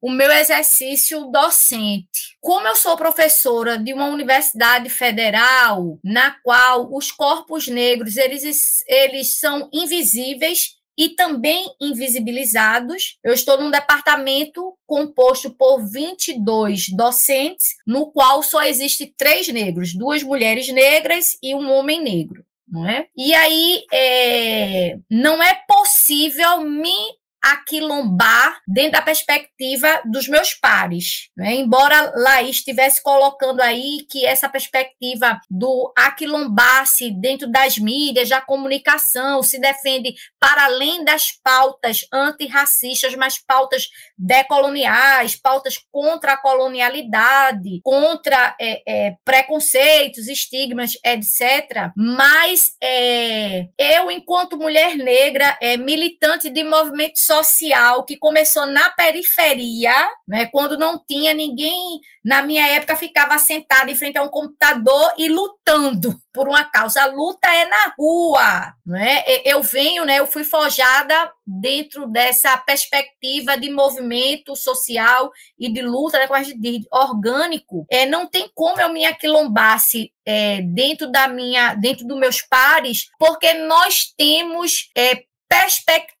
o meu exercício docente. Como eu sou professora de uma universidade federal, na qual os corpos negros eles, eles são invisíveis e também invisibilizados. Eu estou num departamento composto por 22 docentes, no qual só existe três negros, duas mulheres negras e um homem negro não é? E aí é, não é possível me aquilombar dentro da perspectiva dos meus pares. Né? Embora Laís estivesse colocando aí que essa perspectiva do aquilombar-se dentro das mídias, da comunicação, se defende para além das pautas antirracistas, mas pautas decoloniais, pautas contra a colonialidade, contra é, é, preconceitos, estigmas, etc. Mas é, eu, enquanto mulher negra, é, militante de movimentos social que começou na periferia, né, quando não tinha ninguém, na minha época, ficava sentado em frente a um computador e lutando por uma causa. A luta é na rua. Né? Eu venho, né, eu fui forjada dentro dessa perspectiva de movimento social e de luta, né, de orgânico. É, não tem como eu me aquilombasse é, dentro da minha, dentro dos meus pares, porque nós temos é, perspectivas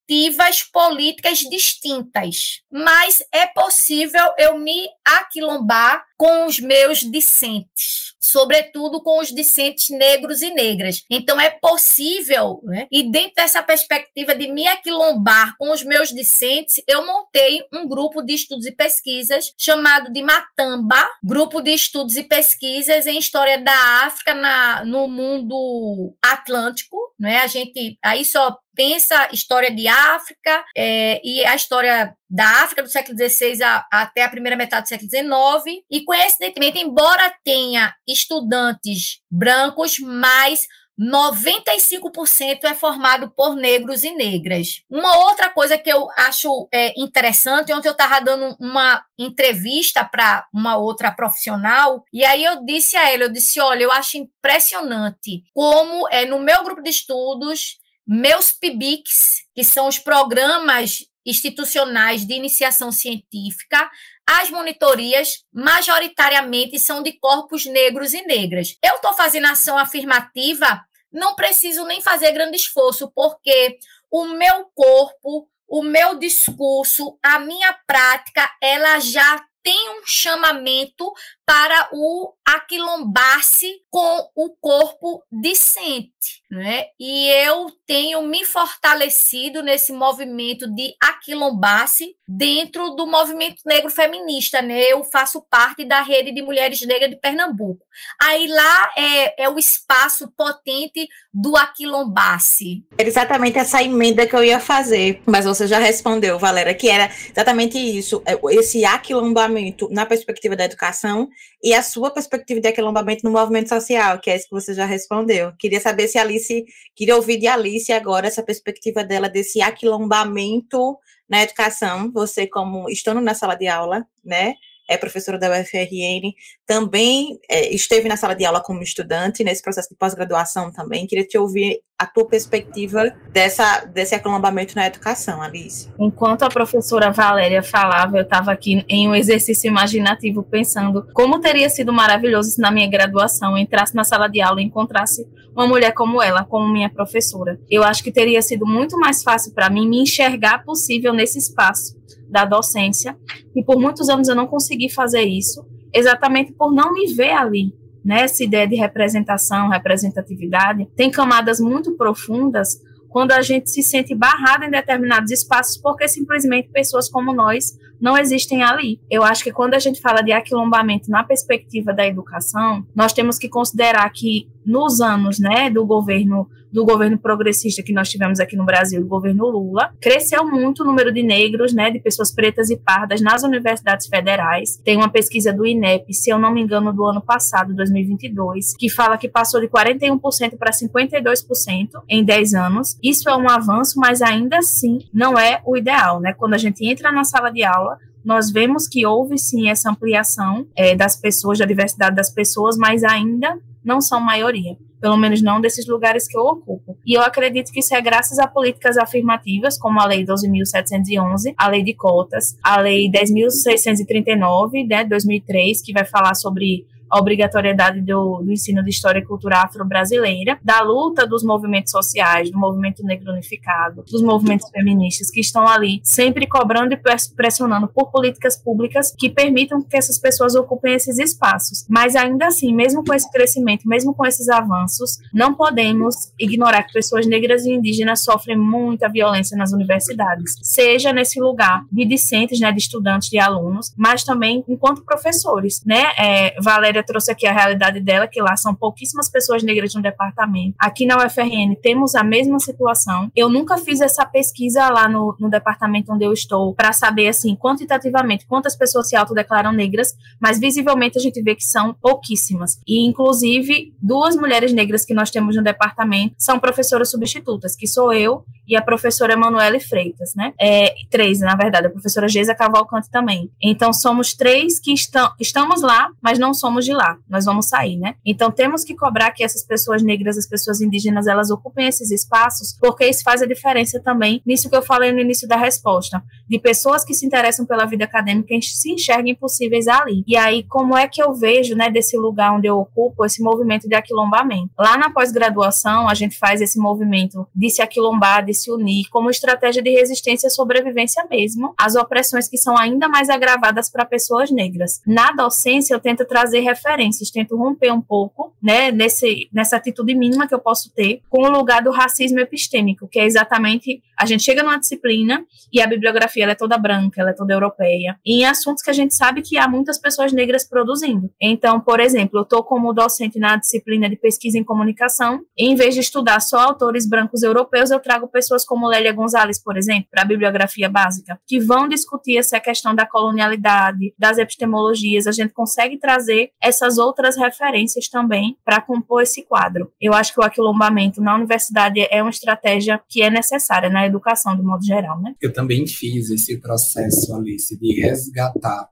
políticas distintas, mas é possível eu me aquilombar com os meus discentes, sobretudo com os discentes negros e negras. Então é possível, né? e dentro dessa perspectiva de me aquilombar com os meus discentes, eu montei um grupo de estudos e pesquisas chamado de Matamba, grupo de estudos e pesquisas em história da África na, no mundo atlântico, né? A gente aí só pensa história de África é, e a história da África do século XVI a, até a primeira metade do século XIX. E coincidentemente, embora tenha estudantes brancos, mais 95% é formado por negros e negras. Uma outra coisa que eu acho é, interessante, ontem eu estava dando uma entrevista para uma outra profissional, e aí eu disse a ela, eu disse, olha, eu acho impressionante como é no meu grupo de estudos meus PIBICs, que são os programas institucionais de iniciação científica, as monitorias majoritariamente são de corpos negros e negras. Eu estou fazendo ação afirmativa, não preciso nem fazer grande esforço, porque o meu corpo, o meu discurso, a minha prática, ela já tem um chamamento para o aquilombar-se com o corpo decente, né? E eu tenho me fortalecido nesse movimento de aquilombar-se dentro do movimento negro feminista, né? Eu faço parte da rede de mulheres negras de Pernambuco. Aí lá é, é o espaço potente do aquilombar-se. Era exatamente essa emenda que eu ia fazer, mas você já respondeu, Valéria, que era exatamente isso, é, esse aquilombamento na perspectiva da educação e a sua perspectiva de aquilombamento no movimento social, que é isso que você já respondeu. Queria saber se Alice, queria ouvir de Alice agora essa perspectiva dela desse aquilombamento na educação, você como estando na sala de aula, né, é professora da UFRN, também é, esteve na sala de aula como estudante, nesse processo de pós-graduação também. Queria te ouvir a tua perspectiva dessa, desse acolambamento na educação, Alice. Enquanto a professora Valéria falava, eu estava aqui em um exercício imaginativo pensando como teria sido maravilhoso se na minha graduação entrasse na sala de aula e encontrasse uma mulher como ela, como minha professora. Eu acho que teria sido muito mais fácil para mim me enxergar possível nesse espaço da docência, e por muitos anos eu não consegui fazer isso, exatamente por não me ver ali. Né? Essa ideia de representação, representatividade, tem camadas muito profundas quando a gente se sente barrado em determinados espaços porque simplesmente pessoas como nós não existem ali. Eu acho que quando a gente fala de aquilombamento na perspectiva da educação, nós temos que considerar que nos anos, né, do governo do governo progressista que nós tivemos aqui no Brasil, do governo Lula, cresceu muito o número de negros, né, de pessoas pretas e pardas nas universidades federais. Tem uma pesquisa do INEP, se eu não me engano, do ano passado, 2022, que fala que passou de 41% para 52% em 10 anos. Isso é um avanço, mas ainda assim não é o ideal, né? Quando a gente entra na sala de aula, nós vemos que houve sim essa ampliação é, das pessoas, da diversidade das pessoas, mas ainda não são maioria, pelo menos não desses lugares que eu ocupo. E eu acredito que isso é graças a políticas afirmativas, como a Lei 12.711, a Lei de Cotas, a Lei 10.639, né, 2003, que vai falar sobre a obrigatoriedade do, do ensino de história e cultura afro-brasileira, da luta dos movimentos sociais, do movimento negro unificado, dos movimentos feministas que estão ali sempre cobrando e pressionando por políticas públicas que permitam que essas pessoas ocupem esses espaços. Mas ainda assim, mesmo com esse crescimento, mesmo com esses avanços, não podemos ignorar que pessoas negras e indígenas sofrem muita violência nas universidades, seja nesse lugar de discentes, né, de estudantes, de alunos, mas também enquanto professores, né? É, Valéria trouxe aqui a realidade dela, que lá são pouquíssimas pessoas negras no departamento. Aqui na UFRN temos a mesma situação. Eu nunca fiz essa pesquisa lá no, no departamento onde eu estou para saber, assim, quantitativamente quantas pessoas se autodeclaram negras, mas visivelmente a gente vê que são pouquíssimas. E, inclusive, duas mulheres negras que nós temos no departamento são professoras substitutas, que sou eu e a professora Emanuele Freitas, né? É, três, na verdade, a professora Geisa Cavalcante também. Então, somos três que estão, estamos lá, mas não somos de lá, nós vamos sair, né? Então temos que cobrar que essas pessoas negras, as pessoas indígenas, elas ocupem esses espaços, porque isso faz a diferença também nisso que eu falei no início da resposta, de pessoas que se interessam pela vida acadêmica e se enxerguem possíveis ali. E aí, como é que eu vejo, né, desse lugar onde eu ocupo, esse movimento de aquilombamento? Lá na pós-graduação, a gente faz esse movimento de se aquilombar, de se unir, como estratégia de resistência e sobrevivência mesmo, às opressões que são ainda mais agravadas para pessoas negras. Na docência, eu tento trazer referências, tento romper um pouco, né, nesse, nessa atitude mínima que eu posso ter com o lugar do racismo epistêmico, que é exatamente a gente chega numa disciplina e a bibliografia é toda branca, ela é toda europeia, e em assuntos que a gente sabe que há muitas pessoas negras produzindo. Então, por exemplo, eu estou como docente na disciplina de pesquisa em comunicação, e em vez de estudar só autores brancos europeus, eu trago pessoas como Lélia Gonzalez, por exemplo, para a bibliografia básica, que vão discutir essa questão da colonialidade, das epistemologias, a gente consegue trazer essas outras referências também para compor esse quadro. Eu acho que o aquilombamento na universidade é uma estratégia que é necessária na educação, de modo geral, né? Eu também fiz esse processo, Alice, de resgatar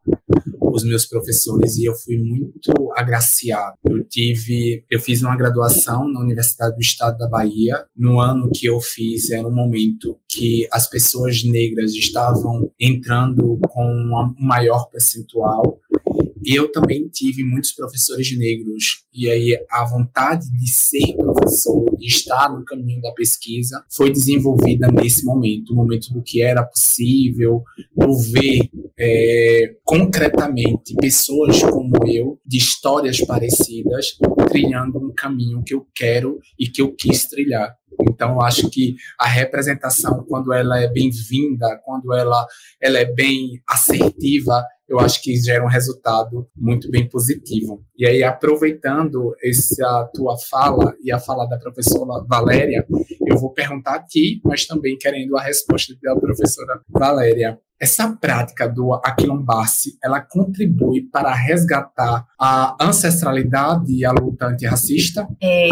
os meus professores e eu fui muito agraciado. Eu tive, eu fiz uma graduação na Universidade do Estado da Bahia. No ano que eu fiz era um momento que as pessoas negras estavam entrando com um maior percentual eu também tive muitos professores negros, e aí a vontade de ser professor, de estar no caminho da pesquisa, foi desenvolvida nesse momento, o momento do que era possível, do ver é, concretamente pessoas como eu, de histórias parecidas, trilhando um caminho que eu quero e que eu quis trilhar. Então, acho que a representação, quando ela é bem-vinda, quando ela, ela é bem assertiva, eu acho que gera um resultado muito bem positivo. E aí, aproveitando essa tua fala e a fala da professora Valéria, eu vou perguntar aqui, mas também querendo a resposta da professora Valéria. Essa prática do aquilombar-se, ela contribui para resgatar a ancestralidade e a luta antirracista? É,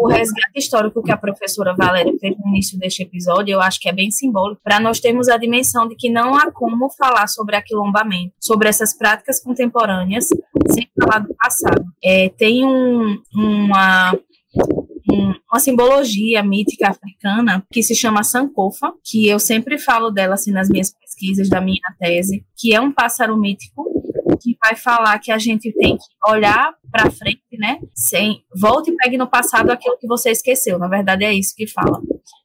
o resgate histórico que a professora Valéria fez no início deste episódio, eu acho que é bem simbólico, para nós termos a dimensão de que não há como falar sobre aquilombamento, sobre essas práticas contemporâneas, sem falar do passado. É, tem um, uma uma simbologia mítica africana que se chama Sankofa, que eu sempre falo dela assim nas minhas pesquisas da minha tese, que é um pássaro mítico que vai falar que a gente tem que olhar para frente, né? Sem volte e pegue no passado aquilo que você esqueceu. Na verdade é isso que fala.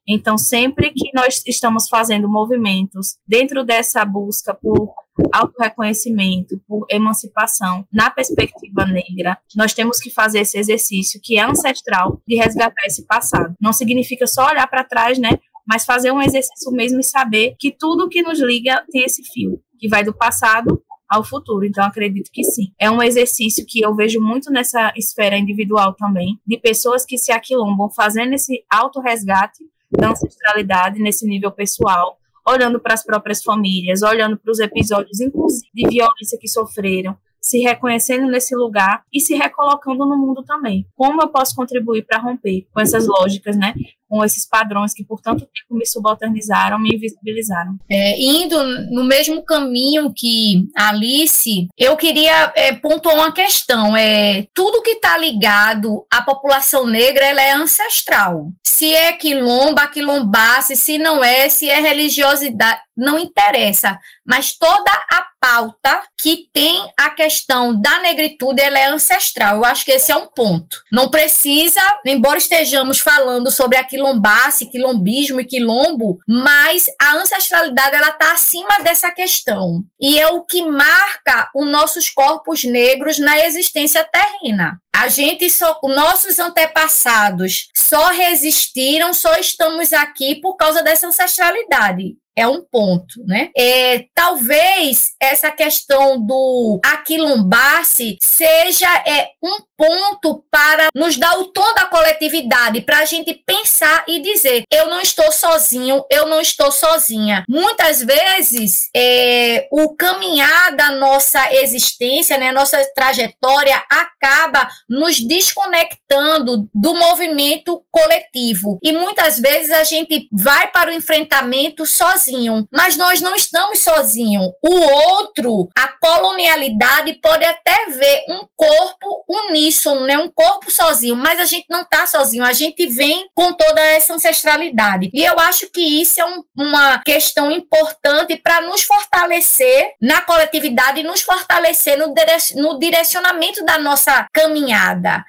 Então, sempre que nós estamos fazendo movimentos dentro dessa busca por autorreconhecimento, por emancipação na perspectiva negra, nós temos que fazer esse exercício que é ancestral de resgatar esse passado. Não significa só olhar para trás, né? Mas fazer um exercício mesmo e saber que tudo que nos liga tem esse fio, que vai do passado ao futuro. Então, acredito que sim. É um exercício que eu vejo muito nessa esfera individual também, de pessoas que se aquilombam fazendo esse autorresgate da ancestralidade nesse nível pessoal, olhando para as próprias famílias, olhando para os episódios, inclusive, de violência que sofreram, se reconhecendo nesse lugar e se recolocando no mundo também. Como eu posso contribuir para romper com essas lógicas, né? Com esses padrões que por tanto tempo me subalternizaram, me invisibilizaram. É, indo no mesmo caminho que Alice, eu queria é, pontuar uma questão. É, tudo que está ligado à população negra ela é ancestral. Se é quilomba, quilombasse, se não é, se é religiosidade, não interessa. Mas toda a pauta que tem a questão da negritude, ela é ancestral. Eu acho que esse é um ponto. Não precisa, embora estejamos falando sobre a quilombace, quilombismo e quilombo, mas a ancestralidade ela está acima dessa questão. E é o que marca os nossos corpos negros na existência terrena. A gente só, nossos antepassados só resistiram, só estamos aqui por causa dessa ancestralidade é um ponto, né? É, talvez essa questão do aquilombar-se seja é, um ponto para nos dar o tom da coletividade, para a gente pensar e dizer: eu não estou sozinho, eu não estou sozinha. Muitas vezes, é, o caminhar da nossa existência, né, nossa trajetória, acaba nos desconectando do movimento coletivo. E muitas vezes a gente vai para o enfrentamento sozinho, mas nós não estamos sozinhos. O outro, a colonialidade, pode até ver um corpo uníssono, né? Um corpo sozinho, mas a gente não está sozinho, a gente vem com toda essa ancestralidade. E eu acho que isso é um, uma questão importante para nos fortalecer na coletividade e nos fortalecer no, no direcionamento da nossa caminhada.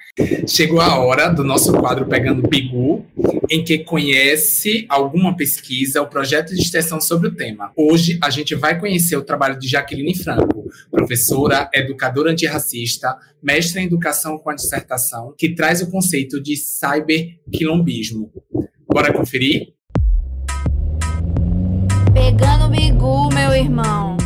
Chegou a hora do nosso quadro Pegando Bigu, em que conhece alguma pesquisa, o projeto de extensão sobre o tema. Hoje a gente vai conhecer o trabalho de Jaqueline Franco, professora, educadora antirracista, mestre em educação com a dissertação, que traz o conceito de cyberquilombismo. Bora conferir? Pegando bigu, meu irmão.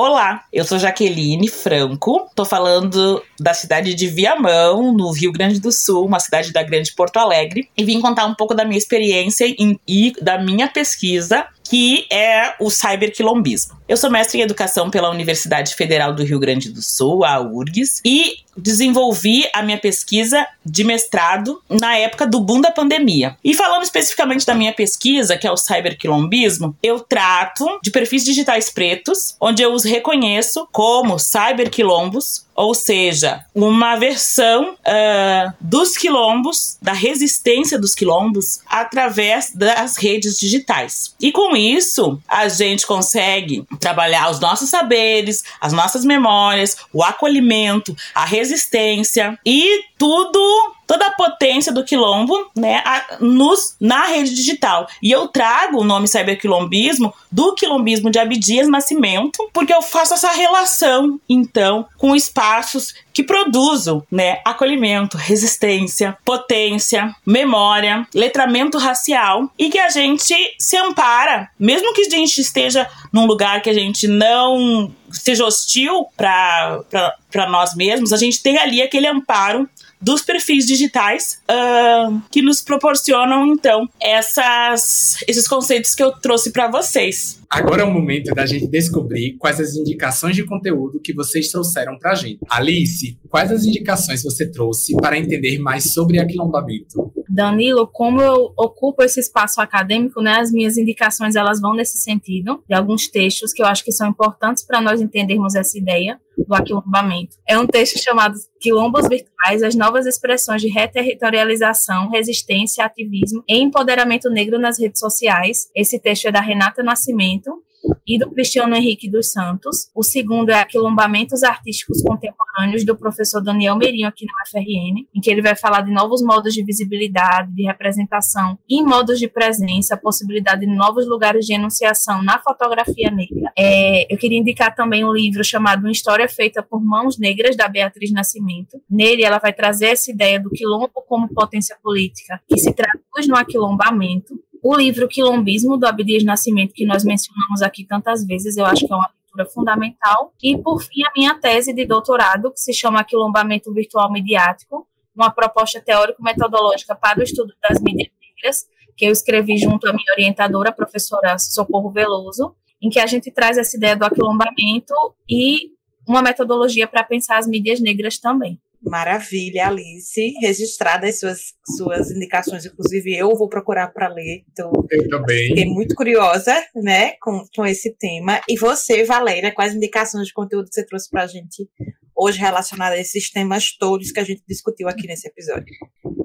Olá, eu sou Jaqueline Franco, tô falando da cidade de Viamão, no Rio Grande do Sul, uma cidade da Grande Porto Alegre, e vim contar um pouco da minha experiência e da minha pesquisa que é o cyberquilombismo. Eu sou mestre em educação pela Universidade Federal do Rio Grande do Sul, a URGS, e desenvolvi a minha pesquisa de mestrado na época do boom da pandemia. E falando especificamente da minha pesquisa, que é o cyberquilombismo, eu trato de perfis digitais pretos, onde eu os reconheço como cyberquilombos, ou seja, uma versão uh, dos quilombos, da resistência dos quilombos, através das redes digitais. E com isso, a gente consegue trabalhar os nossos saberes, as nossas memórias, o acolhimento, a resistência e tudo toda a potência do quilombo, né, a, nos, na rede digital. E eu trago o nome cyberquilombismo do quilombismo de Abdias Nascimento, porque eu faço essa relação, então, com espaços que produzam, né, acolhimento, resistência, potência, memória, letramento racial e que a gente se ampara, mesmo que a gente esteja num lugar que a gente não seja hostil para nós mesmos, a gente tem ali aquele amparo dos perfis digitais uh, que nos proporcionam então essas, esses conceitos que eu trouxe para vocês. Agora é o momento da gente descobrir quais as indicações de conteúdo que vocês trouxeram para a gente. Alice, quais as indicações você trouxe para entender mais sobre aquilombamento? Danilo, como eu ocupo esse espaço acadêmico, né, as minhas indicações elas vão nesse sentido, de alguns textos que eu acho que são importantes para nós entendermos essa ideia do aquilombamento. É um texto chamado Quilombos Virtuais, as novas expressões de reterritorialização, resistência, ativismo e empoderamento negro nas redes sociais. Esse texto é da Renata Nascimento e do Cristiano Henrique dos Santos. O segundo é Aquilombamentos Artísticos Contemporâneos, do professor Daniel Meirinho, aqui na UFRN, em que ele vai falar de novos modos de visibilidade, de representação e modos de presença, a possibilidade de novos lugares de enunciação na fotografia negra. É, eu queria indicar também um livro chamado Uma História Feita por Mãos Negras, da Beatriz Nascimento. Nele, ela vai trazer essa ideia do quilombo como potência política, que se traduz no aquilombamento, o livro Quilombismo, do Abdias Nascimento, que nós mencionamos aqui tantas vezes, eu acho que é uma leitura fundamental. E, por fim, a minha tese de doutorado, que se chama Quilombamento Virtual Mediático, uma proposta teórico-metodológica para o estudo das mídias negras, que eu escrevi junto à minha orientadora, a professora Socorro Veloso, em que a gente traz essa ideia do aquilombamento e uma metodologia para pensar as mídias negras também. Maravilha, Alice. Registradas suas, suas indicações, inclusive eu vou procurar para ler. Então, eu também. Fiquei muito curiosa, né, com, com esse tema. E você, Valéria, quais indicações de conteúdo que você trouxe para a gente hoje relacionadas a esses temas todos que a gente discutiu aqui nesse episódio?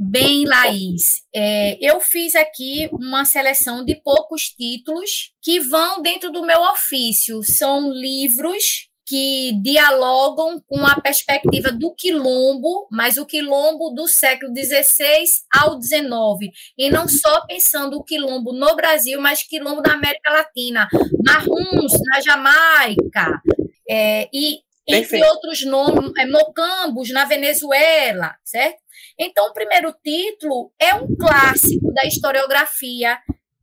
Bem, Laís, é, eu fiz aqui uma seleção de poucos títulos que vão dentro do meu ofício. São livros que dialogam com a perspectiva do quilombo, mas o quilombo do século XVI ao XIX, e não só pensando o quilombo no Brasil, mas quilombo da América Latina, marruns na Jamaica, é, e entre outros nomes, é, mocambos na Venezuela, certo? Então, o primeiro título é um clássico da historiografia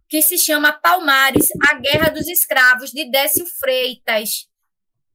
que se chama Palmares, A Guerra dos Escravos, de Décio Freitas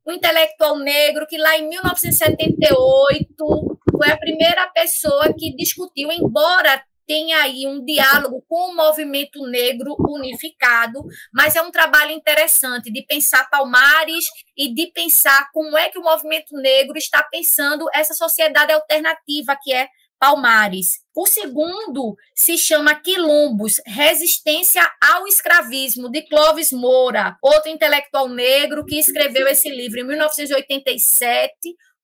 o intelectual negro que lá em 1978 foi a primeira pessoa que discutiu, embora tenha aí um diálogo com o movimento negro unificado, mas é um trabalho interessante de pensar Palmares e de pensar como é que o movimento negro está pensando essa sociedade alternativa que é Palmares. O segundo se chama Quilombos, Resistência ao Escravismo, de Clóvis Moura, outro intelectual negro que escreveu esse livro em 1987,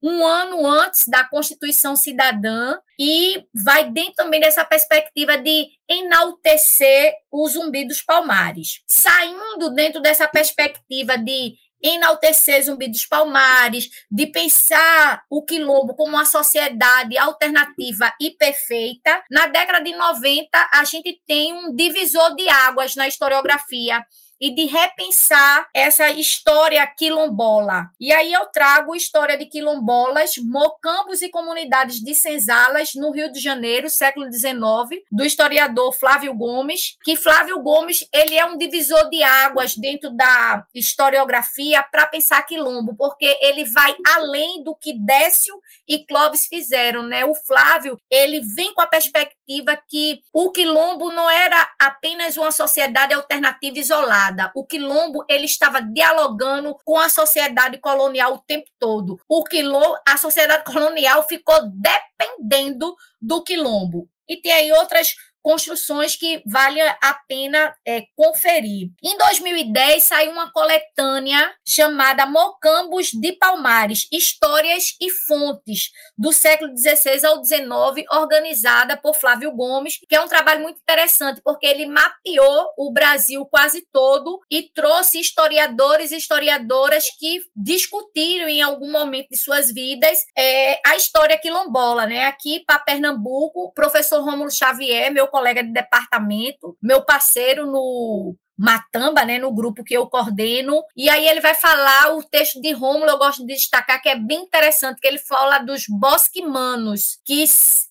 um ano antes da Constituição Cidadã, e vai dentro também dessa perspectiva de enaltecer o zumbi dos palmares. Saindo dentro dessa perspectiva de enaltecer Zumbi dos Palmares, de pensar o quilombo como uma sociedade alternativa e perfeita. Na década de 90, a gente tem um divisor de águas na historiografia e de repensar essa história quilombola. E aí eu trago história de quilombolas, mocambos e comunidades de senzalas no Rio de Janeiro, século XIX, do historiador Flávio Gomes, que Flávio Gomes ele é um divisor de águas dentro da historiografia para pensar quilombo, porque ele vai além do que Décio e Clóvis fizeram, né? O Flávio, ele vem com a perspectiva que o quilombo não era apenas uma sociedade alternativa isolada, o quilombo ele estava dialogando com a sociedade colonial o tempo todo. O quilombo, a sociedade colonial ficou dependendo do quilombo. E tem aí outras construções que vale a pena é, conferir. Em 2010 saiu uma coletânea chamada Mocambos de Palmares, Histórias e Fontes do século XVI ao XIX, organizada por Flávio Gomes, que é um trabalho muito interessante porque ele mapeou o Brasil quase todo e trouxe historiadores e historiadoras que discutiram em algum momento de suas vidas é, a história quilombola, né? Aqui para Pernambuco, professor Rômulo Xavier, meu colega de departamento, meu parceiro no Matamba, né, no grupo que eu coordeno, e aí ele vai falar o texto de Rômulo, eu gosto de destacar que é bem interessante, que ele fala dos bosquimanos, que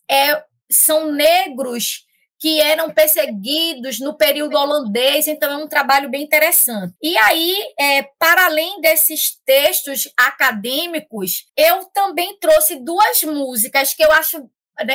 é, são negros que eram perseguidos no período holandês, então é um trabalho bem interessante. E aí, é, para além desses textos acadêmicos, eu também trouxe duas músicas que eu acho?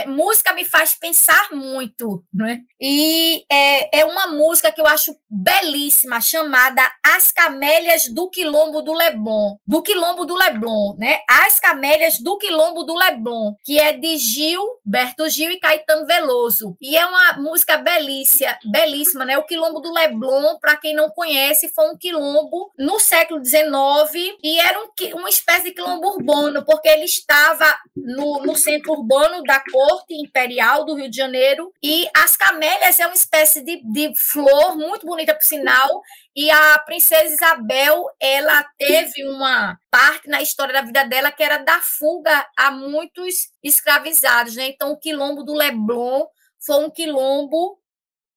Música me faz pensar muito, né? E é, é uma música que eu acho belíssima, chamada As Camélias do Quilombo do Leblon, do Quilombo do Leblon, né? As Camélias do Quilombo do Leblon, que é de Gil, Berto Gil e Caetano Veloso. E é uma música belíssima, belíssima, né? O Quilombo do Leblon, para quem não conhece, foi um quilombo no século XIX e era um, uma espécie de quilombo urbano, porque ele estava no, no centro urbano da corte imperial do Rio de Janeiro. E as camélias é uma espécie de, de flor muito bonita, por sinal. E a princesa Isabel, ela teve uma parte na história da vida dela que era da fuga a muitos escravizados, né? Então, o quilombo do Leblon foi um quilombo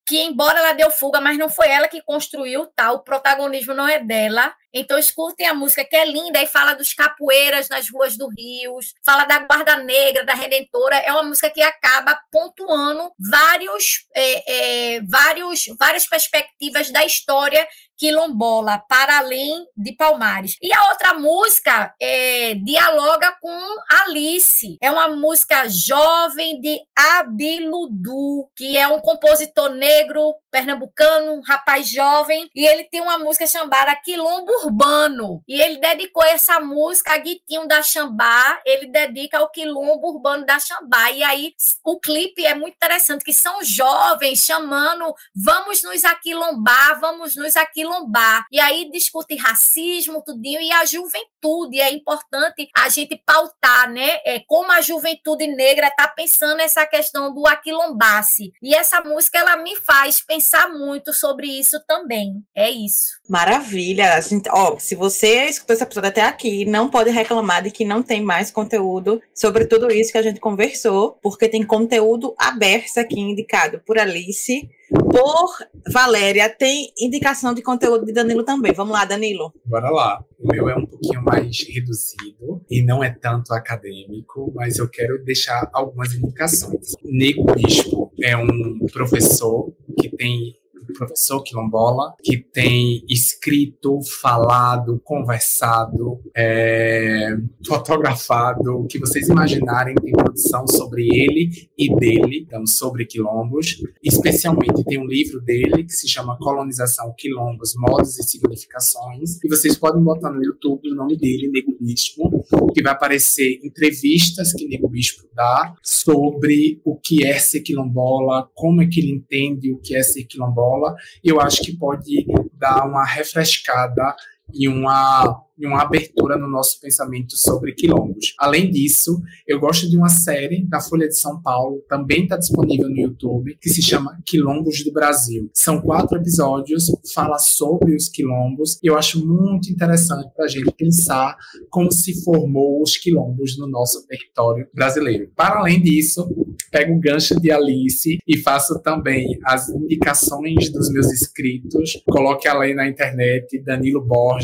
que, embora ela deu fuga, mas não foi ela que construiu, tá? O protagonismo não é dela. Então, escutem a música, que é linda, e fala dos capoeiras nas ruas do Rio, fala da Guarda Negra, da Redentora. É uma música que acaba pontuando vários, é, é, vários, várias perspectivas da história quilombola, para além de Palmares. E a outra música é, dialoga com Alice. É uma música jovem de Abiludu, que é um compositor negro pernambucano, um rapaz jovem, e ele tem uma música chamada Quilombo Urbano. E ele dedicou essa música a Guitinho da Xambá, ele dedica ao Quilombo Urbano da Xambá. E aí o clipe é muito interessante, que são jovens chamando, vamos nos aquilombar, vamos nos aquilombar. E aí discute racismo, tudinho, e a juventude. É importante a gente pautar, né? É, como a juventude negra está pensando essa questão do aquilombasse. E essa música, ela me faz pensar muito sobre isso também. É isso. Maravilha. Ó, se você escutou essa episódio até aqui, não pode reclamar de que não tem mais conteúdo sobre tudo isso que a gente conversou, porque tem conteúdo aberto aqui indicado por Alice, por Valéria. Tem indicação de conteúdo de Danilo também. Vamos lá, Danilo. Bora lá. O meu é um pouquinho mais reduzido e não é tanto acadêmico, mas eu quero deixar algumas indicações. Nego Bispo é um professor que tem professor quilombola, que tem escrito, falado, conversado, é, fotografado, o que vocês imaginarem tem produção sobre ele e dele, então sobre quilombos. Especialmente tem um livro dele que se chama Colonização Quilombos, Modos e Significações, e vocês podem botar no YouTube o nome dele, Nego Bispo, que vai aparecer entrevistas que Nego Bispo dá sobre o que é ser quilombola, como é que ele entende o que é ser quilombola, escola, eu acho que pode dar uma refrescada e uma uma abertura no nosso pensamento sobre quilombos. Além disso, eu gosto de uma série da Folha de São Paulo, também está disponível no YouTube, que se chama Quilombos do Brasil. São quatro episódios, fala sobre os quilombos, e eu acho muito interessante para a gente pensar como se formou os quilombos no nosso território brasileiro. Para além disso, pego o gancho de Alice e faço também as indicações dos meus inscritos. Coloque ali na internet Danilo Borges,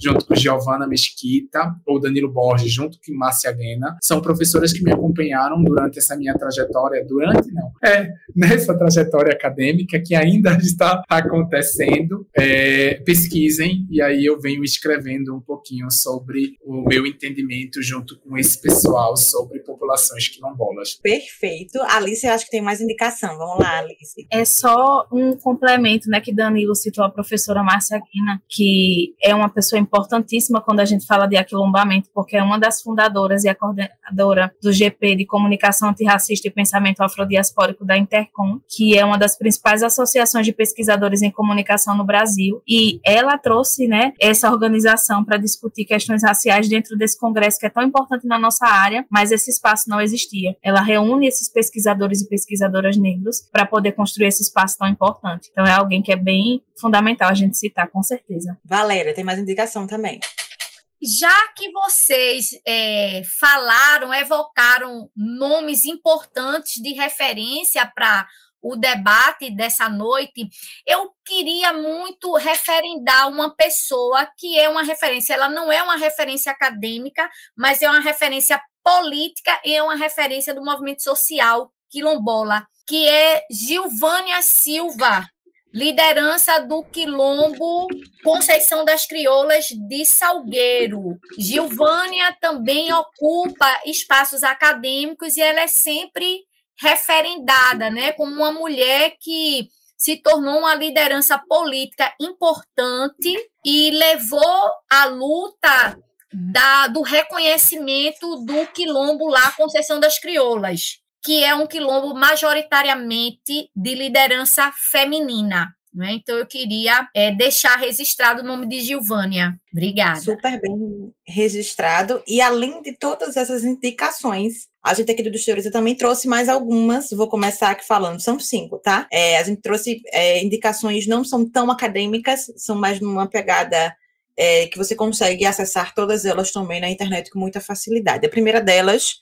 junto com Giovana Mesquita ou Danilo Borges, junto com Márcia Guena, são professoras que me acompanharam durante essa minha trajetória, durante não, é, nessa trajetória acadêmica que ainda está acontecendo. É, pesquisem e aí eu venho escrevendo um pouquinho sobre o meu entendimento junto com esse pessoal sobre populações quilombolas. Perfeito. Alice, eu acho que tem mais indicação. Vamos lá, Alice. É só um complemento, né, que Danilo citou a professora Márcia Guina, que é uma pessoa importantíssima quando a gente fala de aquilombamento, porque é uma das fundadoras e a coordenadora do GP de Comunicação Antirracista e Pensamento Afrodiaspórico da Intercom, que é uma das principais associações de pesquisadores em comunicação no Brasil, e ela trouxe, né, essa organização para discutir questões raciais dentro desse congresso que é tão importante na nossa área, mas esse espaço não existia. Ela reúne esses pesquisadores e pesquisadoras negros para poder construir esse espaço tão importante. Então é alguém que é bem fundamental a gente citar, com certeza. Valéria, tem mais indicação também. Já que vocês é, falaram, evocaram nomes importantes de referência para o debate dessa noite, eu queria muito referendar uma pessoa que é uma referência. Ela não é uma referência acadêmica, mas é uma referência política e é uma referência do movimento social quilombola, que é Gilvânia Silva, liderança do Quilombo Conceição das Crioulas de Salgueiro. Gilvânia também ocupa espaços acadêmicos e ela é sempre referendada, né, como uma mulher que se tornou uma liderança política importante e levou a luta da, do reconhecimento do quilombo lá, Conceição das Crioulas, que é um quilombo majoritariamente de liderança feminina. Né? Então, eu queria é, deixar registrado o nome de Gilvânia. Obrigada. Super bem registrado. E além de todas essas indicações, a gente aqui do Distúrios também trouxe mais algumas. Vou começar aqui falando, são cinco, tá? É, a gente trouxe é, indicações, não são tão acadêmicas, são mais numa pegada é, que você consegue acessar todas elas também na internet com muita facilidade. A primeira delas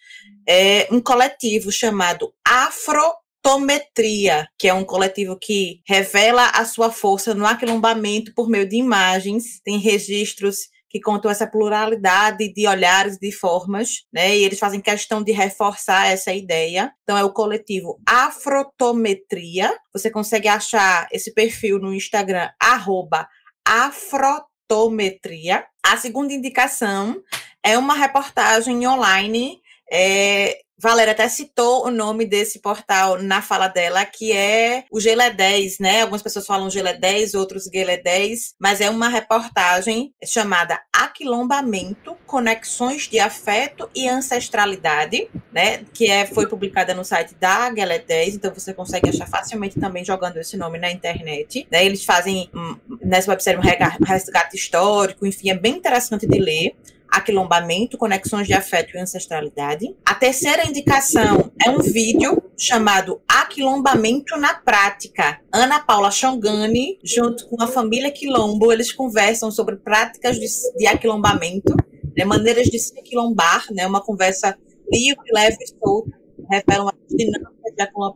é um coletivo chamado Afro Tometria, que é um coletivo que revela a sua força no aquilombamento por meio de imagens, tem registros que contam essa pluralidade de olhares, de formas, né? E eles fazem questão de reforçar essa ideia. Então é o coletivo Afrotometria. Você consegue achar esse perfil no Instagram afrotometria. A segunda indicação é uma reportagem online é, Valéria até citou o nome desse portal na fala dela, que é o Gelé 10, né? Algumas pessoas falam Gelé 10, outros Gelé 10, mas é uma reportagem chamada Aquilombamento, Conexões de Afeto e Ancestralidade, né? Que é, foi publicada no site da Gelé 10, então você consegue achar facilmente também jogando esse nome na internet. Né? Eles fazem, hum, nessa websérie, um resgate histórico, enfim, é bem interessante de ler aquilombamento, conexões de afeto e ancestralidade. A terceira indicação é um vídeo chamado Aquilombamento na Prática. Ana Paula Chongani, junto com a família Quilombo, eles conversam sobre práticas de, de aquilombamento, né, maneiras de se aquilombar, né, uma conversa livre, leve e solta, revelam as dinâmicas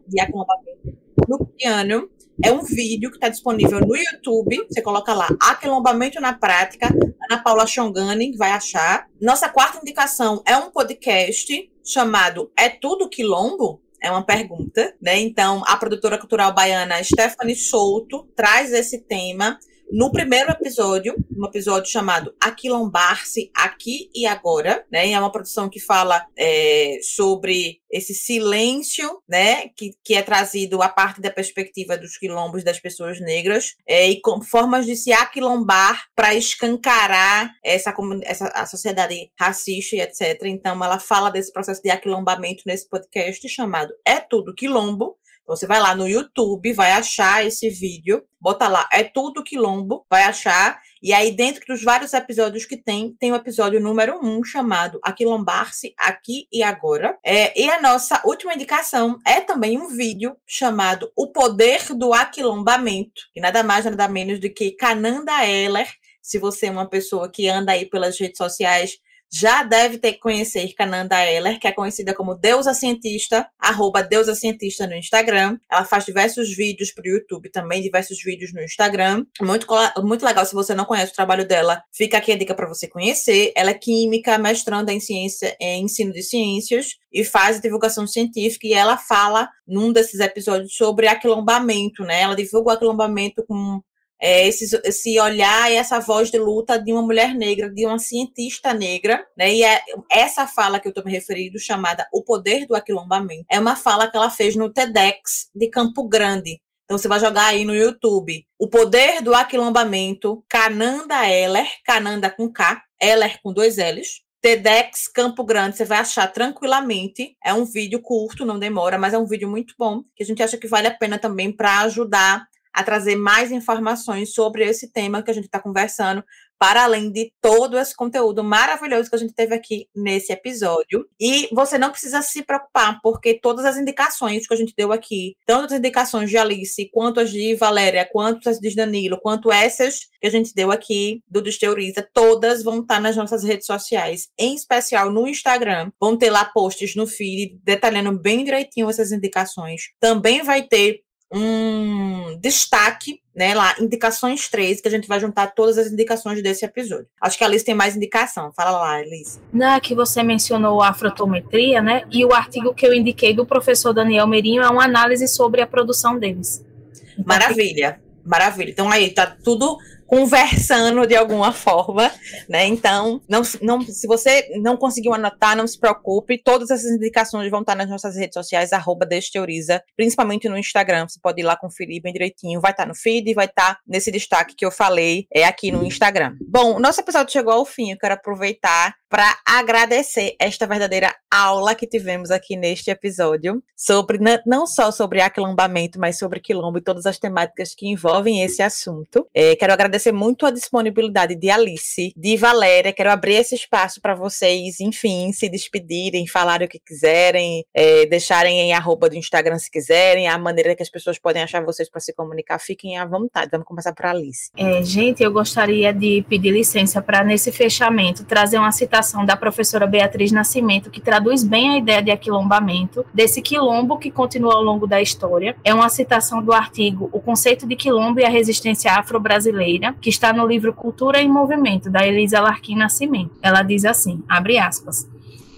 de aquilombamento no piano é um vídeo que está disponível no YouTube. Você coloca lá Aquilombamento na Prática, Ana Paula Chongani vai achar. Nossa quarta indicação é um podcast chamado É Tudo Quilombo? É uma pergunta, né? Então, a produtora cultural baiana Stephanie Souto traz esse tema no primeiro episódio, um episódio chamado Aquilombar-se Aqui e Agora, né? É uma produção que fala é, sobre esse silêncio, né? Que, que é trazido a partir da perspectiva dos quilombos das pessoas negras é, e com formas de se aquilombar para escancarar essa, essa a sociedade racista e etc. Então, ela fala desse processo de aquilombamento nesse podcast chamado É Tudo Quilombo, você vai lá no YouTube, vai achar esse vídeo, bota lá, é tudo quilombo, vai achar. E aí, dentro dos vários episódios que tem, tem o episódio número um, chamado Aquilombar-se Aqui e Agora. É, e a nossa última indicação é também um vídeo chamado O Poder do Aquilombamento, que nada mais, nada menos do que Cananda Heller. Se você é uma pessoa que anda aí pelas redes sociais já deve ter que conhecer Cananda Eller, que é conhecida como Deusa Cientista, arroba Deusa Cientista no Instagram. Ela faz diversos vídeos para o YouTube também, diversos vídeos no Instagram. Muito, muito legal, se você não conhece o trabalho dela, fica aqui a dica para você conhecer. Ela é química, mestranda em ciência, em ensino de ciências e faz divulgação científica e ela fala num desses episódios sobre aquilombamento, né? Ela divulga o aquilombamento com é, esse, esse olhar e essa voz de luta de uma mulher negra, de uma cientista negra, né? E é essa fala que eu estou me referindo, chamada O Poder do Aquilombamento, é uma fala que ela fez no TEDx de Campo Grande. Então você vai jogar aí no YouTube O Poder do Aquilombamento, Cananda Eller, Cananda com K, Eller com dois L's. TEDx Campo Grande, você vai achar tranquilamente. É um vídeo curto, não demora, mas é um vídeo muito bom, que a gente acha que vale a pena também para ajudar a trazer mais informações sobre esse tema que a gente está conversando, para além de todo esse conteúdo maravilhoso que a gente teve aqui nesse episódio. E você não precisa se preocupar, porque todas as indicações que a gente deu aqui, tanto as indicações de Alice, quanto as de Valéria, quanto as de Danilo, quanto essas que a gente deu aqui do Desteoriza, todas vão estar nas nossas redes sociais, em especial no Instagram. Vão ter lá posts no feed detalhando bem direitinho essas indicações. Também vai ter um destaque, né, lá, indicações 3, que a gente vai juntar todas as indicações desse episódio. Acho que a Alice tem mais indicação. Fala lá, Alice. Na que você mencionou a afrotometria, né, e o artigo que eu indiquei do professor Daniel Meirinho é uma análise sobre a produção deles. Então, Maravilha. Maravilha. Então aí tá tudo conversando de alguma forma, né? Então, não, não, se você não conseguiu anotar, não se preocupe, todas essas indicações vão estar nas nossas redes sociais, arroba Desteoriza, principalmente no Instagram, você pode ir lá conferir bem direitinho, vai estar no feed, vai estar nesse destaque que eu falei, é aqui no Instagram. Bom, nosso episódio chegou ao fim, eu quero aproveitar para agradecer esta verdadeira aula que tivemos aqui neste episódio, sobre não só sobre aquilombamento, mas sobre quilombo e todas as temáticas que envolvem esse assunto. É, quero agradecer muito a disponibilidade de Alice, de Valéria, quero abrir esse espaço para vocês, enfim, se despedirem, falarem o que quiserem, é, deixarem em arroba do Instagram se quiserem, a maneira que as pessoas podem achar vocês para se comunicar, fiquem à vontade. Vamos começar para Alice. É, gente, eu gostaria de pedir licença para, nesse fechamento, trazer uma citação da professora Beatriz Nascimento, que traduz bem a ideia de aquilombamento, desse quilombo que continua ao longo da história. É uma citação do artigo O Conceito de Quilombo e a Resistência Afro-Brasileira, que está no livro Cultura em Movimento, da Elisa Larquim Nascimento. Ela diz assim, abre aspas,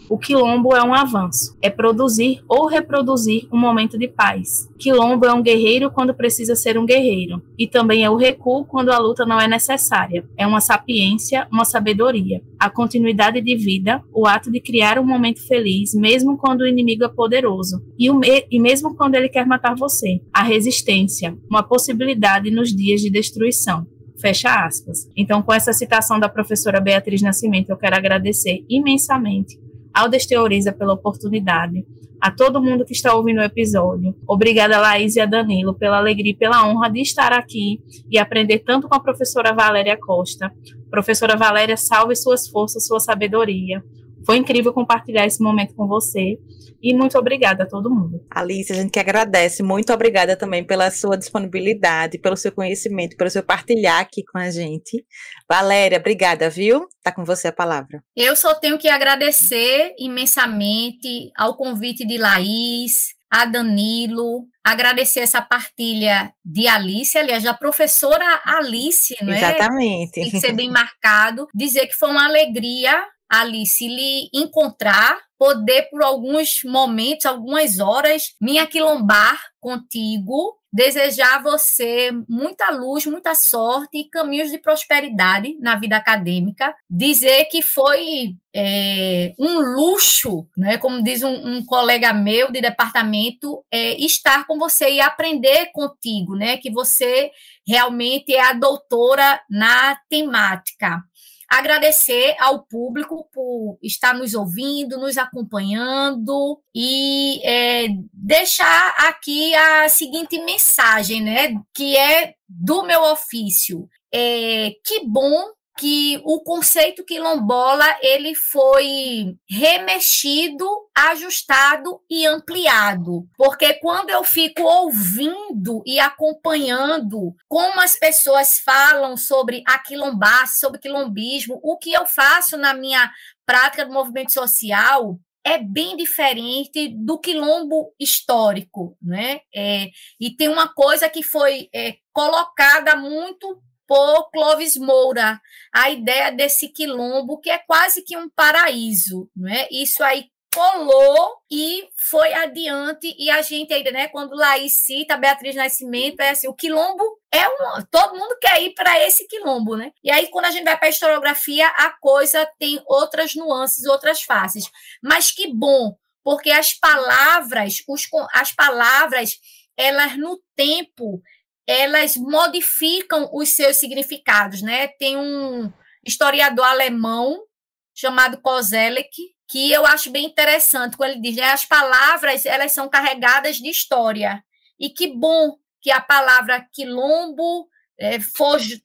o quilombo é um avanço, é produzir ou reproduzir um momento de paz. Quilombo é um guerreiro quando precisa ser um guerreiro, e também é o recuo quando a luta não é necessária. É uma sapiência, uma sabedoria, a continuidade de vida, o ato de criar um momento feliz, mesmo quando o inimigo é poderoso, e, me e mesmo quando ele quer matar você. A resistência, uma possibilidade nos dias de destruição. Fecha aspas. Então, com essa citação da professora Beatriz Nascimento, eu quero agradecer imensamente ao Desteoriza pela oportunidade, a todo mundo que está ouvindo o episódio. Obrigada, Laís e a Danilo, pela alegria e pela honra de estar aqui e aprender tanto com a professora Valéria Costa. Professora Valéria, salve suas forças, sua sabedoria. Foi incrível compartilhar esse momento com você e muito obrigada a todo mundo. Alice, a gente que agradece. Muito obrigada também pela sua disponibilidade, pelo seu conhecimento, pelo seu partilhar aqui com a gente. Valéria, obrigada, viu? Tá com você a palavra. Eu só tenho que agradecer imensamente ao convite de Laís, a Danilo, agradecer essa partilha de Alice, aliás, da professora Alice, não é? Exatamente. Tem que ser bem marcado. Dizer que foi uma alegria Alice, lhe encontrar, poder por alguns momentos, algumas horas, me aquilombar contigo, desejar a você muita luz, muita sorte e caminhos de prosperidade na vida acadêmica. Dizer que foi é, um luxo, né, como diz um, um colega meu de departamento, é, estar com você e aprender contigo, né, que você realmente é a doutora na temática agradecer ao público por estar nos ouvindo, nos acompanhando e é, deixar aqui a seguinte mensagem, né, que é do meu ofício. É, que bom que o conceito quilombola ele foi remexido, ajustado e ampliado, porque quando eu fico ouvindo e acompanhando como as pessoas falam sobre a sobre quilombismo, o que eu faço na minha prática do movimento social, é bem diferente do quilombo histórico, né? É, e tem uma coisa que foi é, colocada muito por Clovis Moura, a ideia desse quilombo que é quase que um paraíso, não é? Isso aí colou e foi adiante e a gente ainda, né, quando Laís cita Beatriz Nascimento, é assim, o quilombo é um, todo mundo quer ir para esse quilombo, né? E aí quando a gente vai para a historiografia, a coisa tem outras nuances, outras faces. Mas que bom, porque as palavras, os, as palavras, elas no tempo elas modificam os seus significados, né? Tem um historiador alemão chamado Kozelek, que eu acho bem interessante, quando ele diz, né, as palavras, elas são carregadas de história. E que bom que a palavra quilombo é,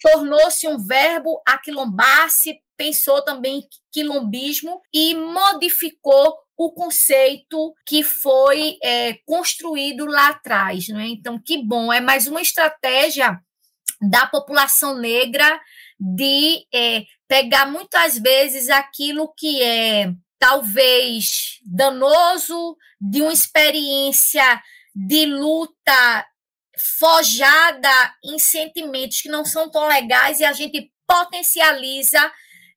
tornou-se um verbo aquilombar-se, pensou também quilombismo e modificou o conceito que foi é, construído lá atrás. Né? Então, que bom, é mais uma estratégia da população negra de é, pegar muitas vezes aquilo que é talvez danoso de uma experiência de luta forjada em sentimentos que não são tão legais e a gente potencializa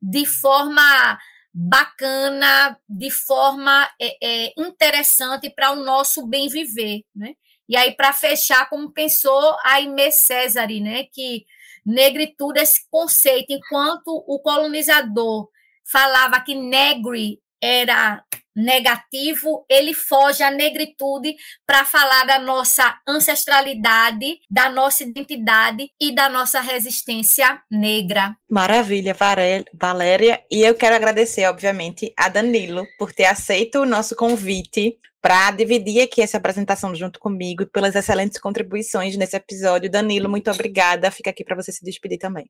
de forma bacana, de forma é, é, interessante para o nosso bem viver, né? E aí, para fechar, como pensou a Inês César, né? Que negritude, esse conceito, enquanto o colonizador falava que negre era negativo, ele foge à negritude para falar da nossa ancestralidade, da nossa identidade e da nossa resistência negra. Maravilha, Valéria. E eu quero agradecer, obviamente, a Danilo por ter aceito o nosso convite para dividir aqui essa apresentação junto comigo e pelas excelentes contribuições nesse episódio. Danilo, muito obrigada. Fica aqui para você se despedir também.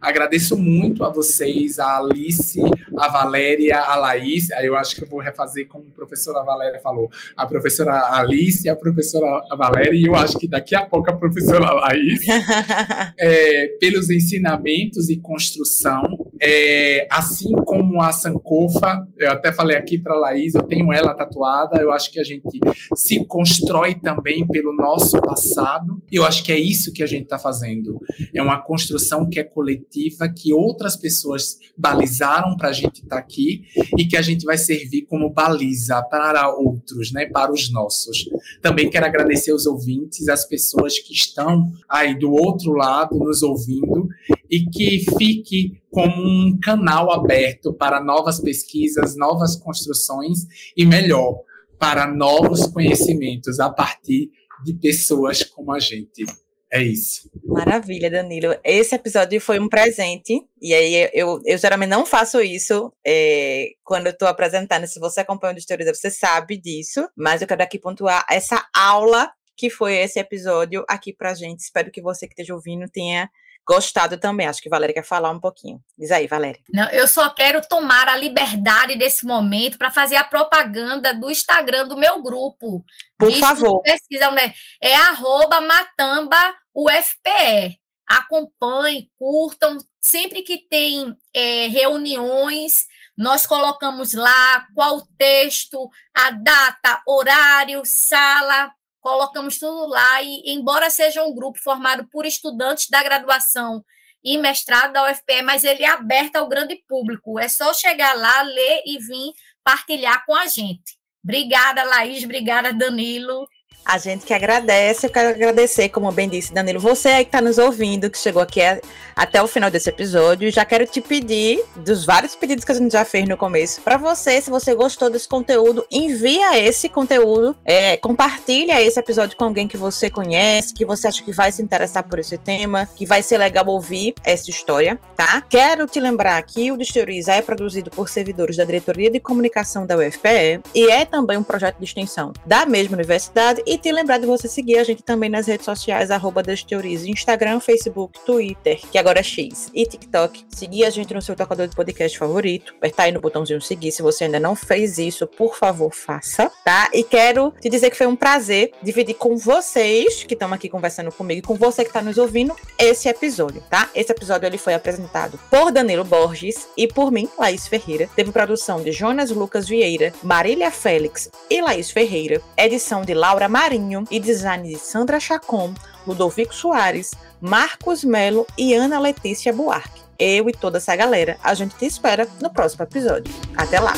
Agradeço muito a vocês, a Alice, a Valéria, a Laís. Eu acho que eu vou refazer como a professora Valéria falou. A professora Alice, a professora Valéria, e eu acho que daqui a pouco a professora Laís, é, pelos ensinamentos e construção. É, assim como a Sankofa, eu até falei aqui para a Laís, eu tenho ela tatuada, eu acho que a gente se constrói também pelo nosso passado, eu acho que é isso que a gente está fazendo. É uma construção que é coletiva, que outras pessoas balizaram para a gente estar tá aqui, e que a gente vai servir como baliza para outros, né, para os nossos. Também quero agradecer os ouvintes, as pessoas que estão aí do outro lado nos ouvindo, e que fique como um canal aberto para novas pesquisas, novas construções e melhor, para novos conhecimentos a partir de pessoas como a gente. É isso. Maravilha, Danilo. Esse episódio foi um presente. E aí, eu, eu geralmente não faço isso é, quando eu estou apresentando. Se você acompanha o Historiza, você sabe disso. Mas eu quero aqui pontuar essa aula que foi esse episódio aqui pra gente. Espero que você que esteja ouvindo tenha gostado também. Acho que Valéria quer falar um pouquinho. Diz aí, Valéria. Não, eu só quero tomar a liberdade desse momento para fazer a propaganda do Instagram do meu grupo. Por favor. Pesquisa, né? É arroba matamba UFPE. Acompanhem, curtam. Sempre que tem é, reuniões, nós colocamos lá qual o texto, a data, horário, sala, colocamos tudo lá e, embora seja um grupo formado por estudantes da graduação e mestrado da UFPE, mas ele é aberto ao grande público. É só chegar lá, ler e vir partilhar com a gente. Obrigada, Laís. Obrigada, Danilo. A gente que agradece, eu quero agradecer, como bem disse Danilo, você aí que está nos ouvindo, que chegou aqui até o final desse episódio. Já quero te pedir, dos vários pedidos que a gente já fez no começo, para você, se você gostou desse conteúdo, envia esse conteúdo, é, compartilha esse episódio com alguém que você conhece, que você acha que vai se interessar por esse tema, que vai ser legal ouvir essa história, tá? Quero te lembrar que o Desteoriza é produzido por servidores da Diretoria de Comunicação da UFPE e é também um projeto de extensão da mesma universidade e te lembrar de você seguir a gente também nas redes sociais, arroba Instagram, Facebook, Twitter, que agora é X, e TikTok. Seguir a gente no seu tocador de podcast favorito. Apertar aí no botãozinho seguir. Se você ainda não fez isso, por favor, faça, tá? E quero te dizer que foi um prazer dividir com vocês, que estão aqui conversando comigo, e com você que está nos ouvindo, esse episódio, tá? Esse episódio ele foi apresentado por Danilo Borges e por mim, Laís Ferreira. Teve produção de Jonas Lucas Vieira, Marília Félix e Laís Ferreira. Edição de Laura Mar Marinho e design de Sandra Chacon, Ludovico Soares, Marcos Melo e Ana Letícia Buarque. Eu e toda essa galera, a gente te espera no próximo episódio. Até lá!